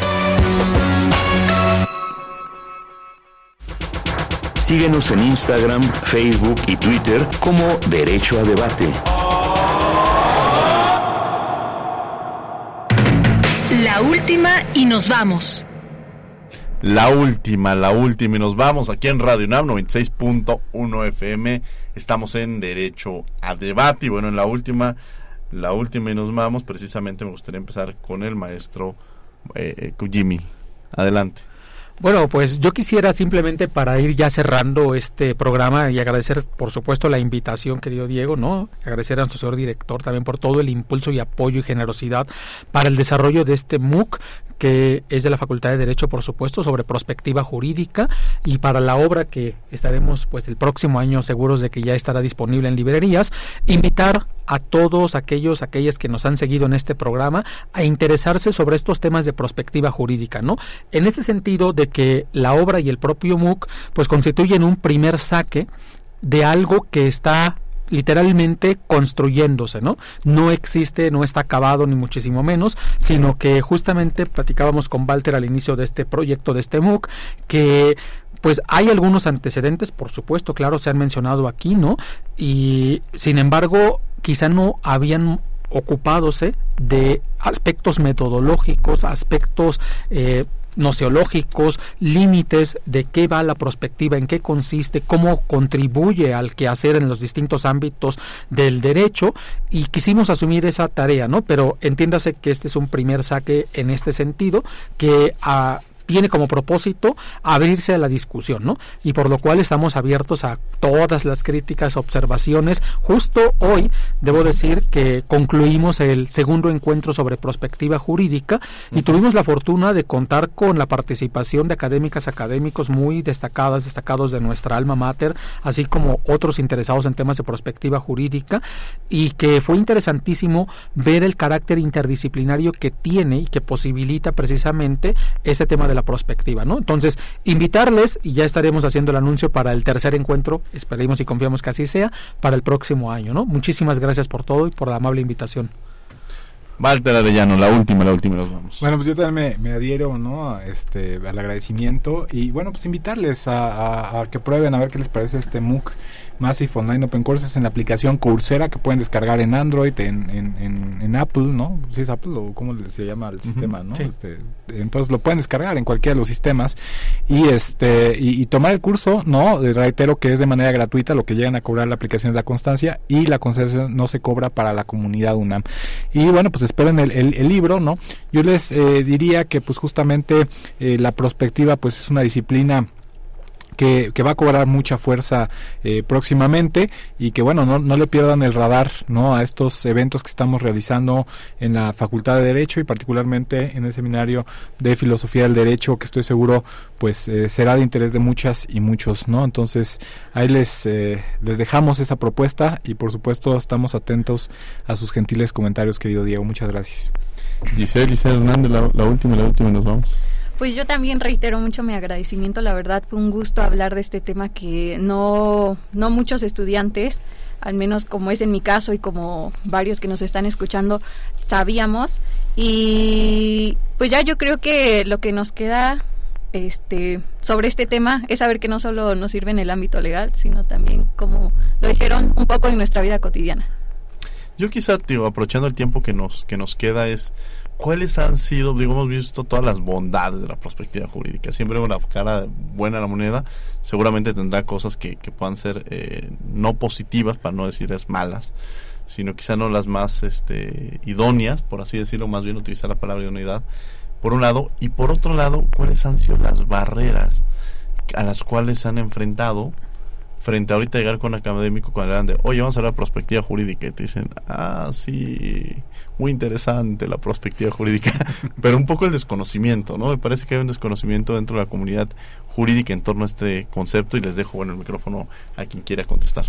Síguenos en Instagram, Facebook y Twitter como Derecho a Debate. La última y nos vamos. La última, la última y nos vamos aquí en Radio NAM 96.1 FM. Estamos en Derecho a Debate y bueno, en la última, la última y nos vamos, precisamente me gustaría empezar con el maestro eh, eh Jimmy. Adelante. Bueno, pues yo quisiera simplemente para ir ya cerrando este programa y agradecer, por supuesto, la invitación, querido Diego, ¿no? Agradecer a nuestro señor director también por todo el impulso y apoyo y generosidad para el desarrollo de este MOOC que es de la Facultad de Derecho, por supuesto, sobre prospectiva jurídica y para la obra que estaremos pues el próximo año seguros de que ya estará disponible en librerías, invitar a todos aquellos, aquellas que nos han seguido en este programa a interesarse sobre estos temas de prospectiva jurídica, ¿no? En este sentido de que la obra y el propio MOOC pues constituyen un primer saque de algo que está literalmente construyéndose, ¿no? No existe, no está acabado ni muchísimo menos, sino que justamente platicábamos con Walter al inicio de este proyecto, de este MOOC, que pues hay algunos antecedentes, por supuesto, claro, se han mencionado aquí, ¿no? Y sin embargo, quizá no habían ocupadose de aspectos metodológicos, aspectos eh, nociológicos, límites de qué va la prospectiva, en qué consiste, cómo contribuye al quehacer en los distintos ámbitos del derecho y quisimos asumir esa tarea, ¿no? Pero entiéndase que este es un primer saque en este sentido que a tiene como propósito abrirse a la discusión, ¿no? Y por lo cual estamos abiertos a todas las críticas, observaciones. Justo hoy debo decir que concluimos el segundo encuentro sobre prospectiva jurídica y tuvimos la fortuna de contar con la participación de académicas, académicos muy destacadas, destacados de nuestra alma mater, así como otros interesados en temas de prospectiva jurídica y que fue interesantísimo ver el carácter interdisciplinario que tiene y que posibilita precisamente ese tema de la prospectiva, ¿no? Entonces, invitarles y ya estaremos haciendo el anuncio para el tercer encuentro, esperemos y confiamos que así sea, para el próximo año, ¿no? Muchísimas gracias por todo y por la amable invitación. Walter Arellano, la última, la última, nos vamos. Bueno, pues yo también me, adhiero, ¿no? Este, al agradecimiento y bueno, pues invitarles a, a, que prueben a ver qué les parece este MOOC Massive Online Open Courses en la aplicación Coursera que pueden descargar en Android, en, en, en, Apple, ¿no? Si es Apple o cómo se llama el sistema, ¿no? Este, entonces lo pueden descargar en cualquiera de los sistemas y este y, tomar el curso, ¿no? Reitero que es de manera gratuita, lo que llegan a cobrar la aplicación es la constancia y la constancia no se cobra para la comunidad UNAM. Y bueno, pues esperen el, el, libro, ¿no? Yo les eh, diría que pues justamente eh, la prospectiva pues es una disciplina que, va a cobrar mucha fuerza eh, próximamente y que bueno, no, no, le pierdan el radar ¿no? a estos eventos que estamos realizando en la Facultad de Derecho y particularmente en el seminario de Filosofía del Derecho que estoy seguro pues eh, será de interés de muchas y muchos, ¿no? Entonces ahí les, eh, les dejamos esa propuesta y por supuesto estamos atentos a sus gentiles comentarios, querido Diego. Muchas gracias. Giselle, Giselle Hernández, la, la última, la última, nos vamos. Pues yo también reitero mucho mi agradecimiento, la verdad fue un gusto hablar de este tema que no, no muchos estudiantes, al menos como es en mi caso y como varios que nos están escuchando, sabíamos. Y pues ya yo creo que lo que nos queda este, sobre este tema es saber que no solo nos sirve en el ámbito legal, sino también, como lo dijeron, un poco en nuestra vida cotidiana. Yo quizá, digo, aprovechando el tiempo que nos, que nos queda, es ¿cuáles han sido, digo, hemos visto todas las bondades de la perspectiva jurídica? Siempre una cara buena a la moneda, seguramente tendrá cosas que, que puedan ser eh, no positivas, para no decir es malas, sino quizá no las más este, idóneas, por así decirlo, más bien utilizar la palabra idoneidad, por un lado, y por otro lado, ¿cuáles han sido las barreras a las cuales se han enfrentado frente a ahorita llegar con un académico cuando eran de, oye, vamos a hablar de perspectiva jurídica, y te dicen, ah, sí, muy interesante la perspectiva jurídica, pero un poco el desconocimiento, ¿no? Me parece que hay un desconocimiento dentro de la comunidad jurídica en torno a este concepto y les dejo, bueno, el micrófono a quien quiera contestar.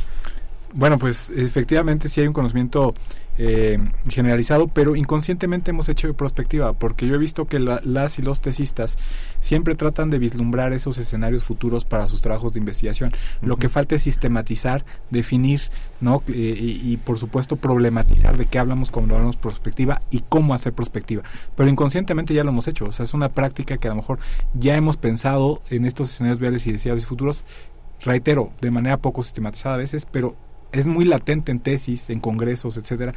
Bueno, pues efectivamente sí hay un conocimiento eh, generalizado, pero inconscientemente hemos hecho prospectiva, porque yo he visto que las y los tesistas siempre tratan de vislumbrar esos escenarios futuros para sus trabajos de investigación. Lo que falta es sistematizar, definir, ¿no? Eh, y, por supuesto problematizar de qué hablamos cuando hablamos prospectiva y cómo hacer prospectiva. Pero inconscientemente ya lo hemos hecho, o sea, es una práctica que a lo mejor ya hemos pensado en estos escenarios reales y deseados futuros reitero, de manera poco sistematizada a veces, pero es muy latente en tesis, en congresos, etcétera,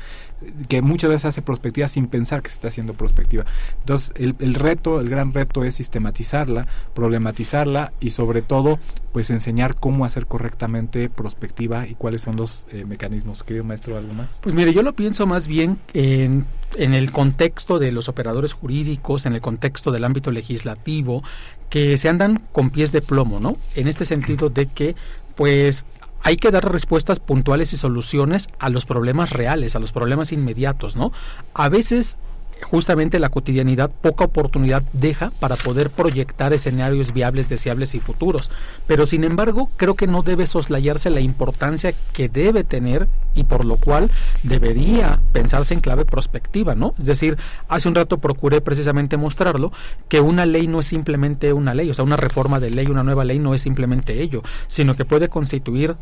que muchas veces hace prospectiva sin pensar que se está haciendo prospectiva. Entonces, el, el, reto, el gran reto es sistematizarla, problematizarla y sobre todo, pues enseñar cómo hacer correctamente prospectiva y cuáles son los eh, mecanismos. Querido maestro, ¿algo más? Pues mire, yo lo pienso más bien en, en el contexto de los operadores jurídicos, en el contexto del ámbito legislativo, que se andan con pies de plomo, ¿no? En este sentido de que pues hay que dar respuestas puntuales y soluciones a los problemas reales, a los problemas inmediatos, ¿no? A veces justamente la cotidianidad poca oportunidad deja para poder proyectar escenarios viables, deseables y futuros. Pero sin embargo, creo que no debe soslayarse la importancia que debe tener y por lo cual debería pensarse en clave prospectiva, ¿no? Es decir, hace un rato procuré precisamente mostrarlo que una ley no es simplemente una ley, o sea, una reforma de ley, una nueva ley no es simplemente ello, sino que puede constituir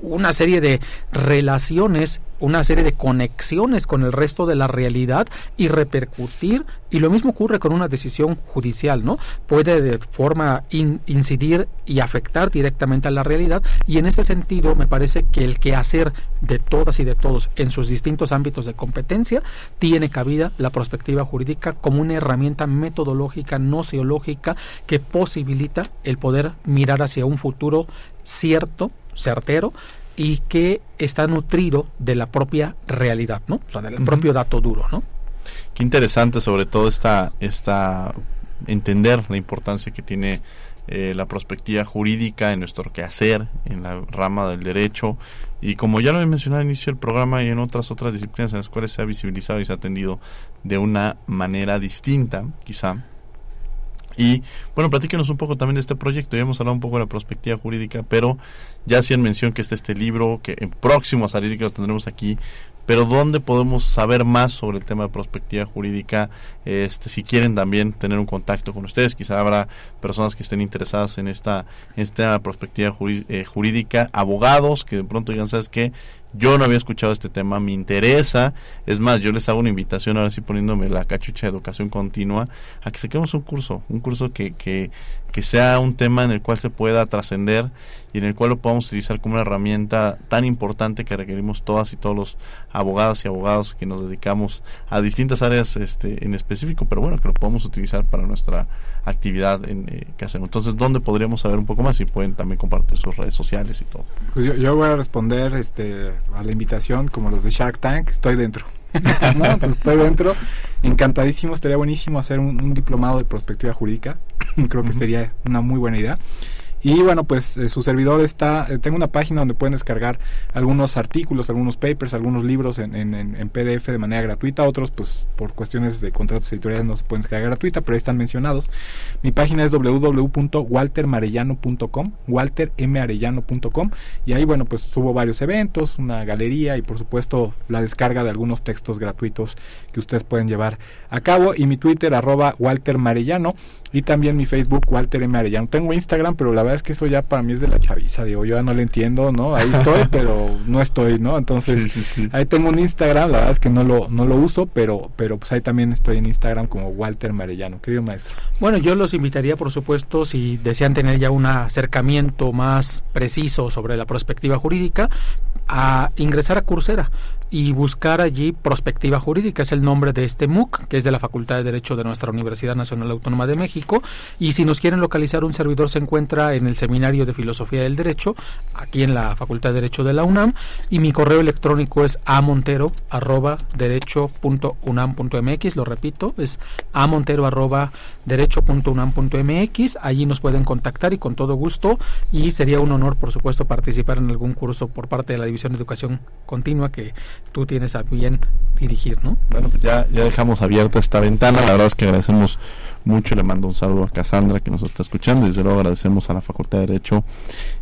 una serie de relaciones, una serie de conexiones con el resto de la realidad y repercutir, y lo mismo ocurre con una decisión judicial, ¿no? Puede de forma incidir y afectar directamente a la realidad, y en ese sentido me parece que el quehacer de todas y de todos en sus distintos ámbitos de competencia tiene cabida la perspectiva jurídica como una herramienta metodológica, no seológica, que posibilita el poder mirar hacia un futuro cierto, certero, y que está nutrido de la propia realidad, ¿no? O sea, del propio dato duro, ¿no? Qué interesante sobre todo esta, esta entender la importancia que tiene eh, la perspectiva jurídica en nuestro quehacer, en la rama del derecho, y como ya lo he mencionado al inicio del programa y en otras otras disciplinas en las cuales se ha visibilizado y se ha atendido de una manera distinta, quizá, y bueno, platíquenos un poco también de este proyecto. Ya hemos hablado un poco de la perspectiva jurídica, pero ya hacían mención que está este libro, que en próximo a salir, que lo tendremos aquí. Pero ¿dónde podemos saber más sobre el tema de perspectiva jurídica? Este, si quieren también tener un contacto con ustedes, quizá habrá personas que estén interesadas en esta, en esta perspectiva eh, jurídica, abogados que de pronto digan, ¿sabes qué? Yo no había escuchado este tema, me interesa. Es más, yo les hago una invitación, ahora sí poniéndome la cachucha de educación continua, a que saquemos un curso, un curso que, que, que sea un tema en el cual se pueda trascender y en el cual lo podamos utilizar como una herramienta tan importante que requerimos todas y todos los abogadas y abogados que nos dedicamos a distintas áreas este, en específico, pero bueno, que lo podamos utilizar para nuestra actividad en, eh, que hacemos. Entonces, ¿dónde podríamos saber un poco más? Y pueden también compartir sus redes sociales y todo. Pues yo, yo voy a responder este, a la invitación como los de Shark Tank, estoy dentro. Pues estoy dentro. Encantadísimo, estaría buenísimo hacer un, diplomado de prospectiva jurídica. Creo que sería una muy buena idea. Y bueno, pues eh, su servidor está, eh, tengo una página donde pueden descargar algunos artículos, algunos papers, algunos libros en, PDF de manera gratuita, otros pues por cuestiones de contratos editoriales no se pueden descargar gratuita, pero ahí están mencionados. Mi página es www.waltermarellano.com, waltermarellano.com y ahí bueno, pues subo varios eventos, una galería y por supuesto la descarga de algunos textos gratuitos que ustedes pueden llevar a cabo. Y mi Twitter arroba Walter Marellano y también mi Facebook, Walter M. Arellano. Tengo Instagram, pero la verdad es que eso ya para mí es de la chaviza. Digo, yo ya no le entiendo, ¿no? Ahí estoy, pero no estoy, ¿no? Entonces, ahí tengo un Instagram, la verdad es que no lo, no lo uso, pero, pero pues ahí también estoy en Instagram como Walter Marellano, querido maestro. Bueno, yo los invitaría, por supuesto, si desean tener ya un acercamiento más preciso sobre la perspectiva jurídica, a ingresar a Coursera y buscar allí Prospectiva Jurídica, es el nombre de este MOOC, que es de la Facultad de Derecho de nuestra Universidad Nacional Autónoma de México. Y si nos quieren localizar, un servidor se encuentra en el Seminario de Filosofía del Derecho, aquí en la Facultad de Derecho de la UNAM, y mi correo electrónico es amontero.derecho.unam.mx, lo repito, es amontero.derecho.unam.mx, allí nos pueden contactar y con todo gusto, y sería un honor, por supuesto, participar en algún curso por parte de la División de Educación Continua que tú tienes a bien dirigir, ¿no? Bueno, pues ya, ya dejamos abierta esta ventana. La verdad es que agradecemos mucho. Le mando un saludo a Cassandra que nos está escuchando. Y desde luego agradecemos a la Facultad de Derecho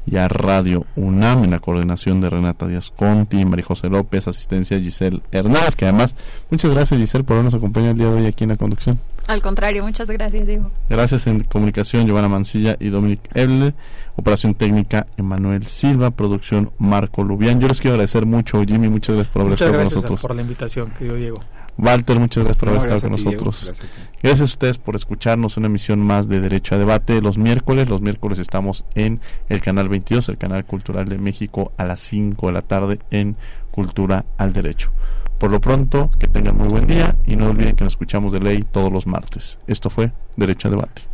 y a Radio UNAM en la coordinación de Renata Díaz Conti, María José López, asistencia Giselle Hernández, que además, muchas gracias Giselle por habernos acompañado el día de hoy aquí en la conducción. Al contrario, muchas gracias, Diego. Gracias en comunicación, Giovanna Mancilla y Dominic Ebler. Operación técnica, Emanuel Silva. Producción, Marco Lubián. Yo les quiero agradecer mucho, Jimmy. Muchas gracias por haber estado con nosotros. por la invitación, querido Diego. Walter, muchas gracias por haber estado con nosotros. Gracias a, ustedes por escucharnos una emisión más de Derecho a Debate los miércoles. Los miércoles estamos en el canal 22, el canal cultural de México, a las 5 de la tarde en Cultura al Derecho. Por lo pronto, que tengan muy buen día y no olviden que nos escuchamos de ley todos los martes. Esto fue Derecho a Debate.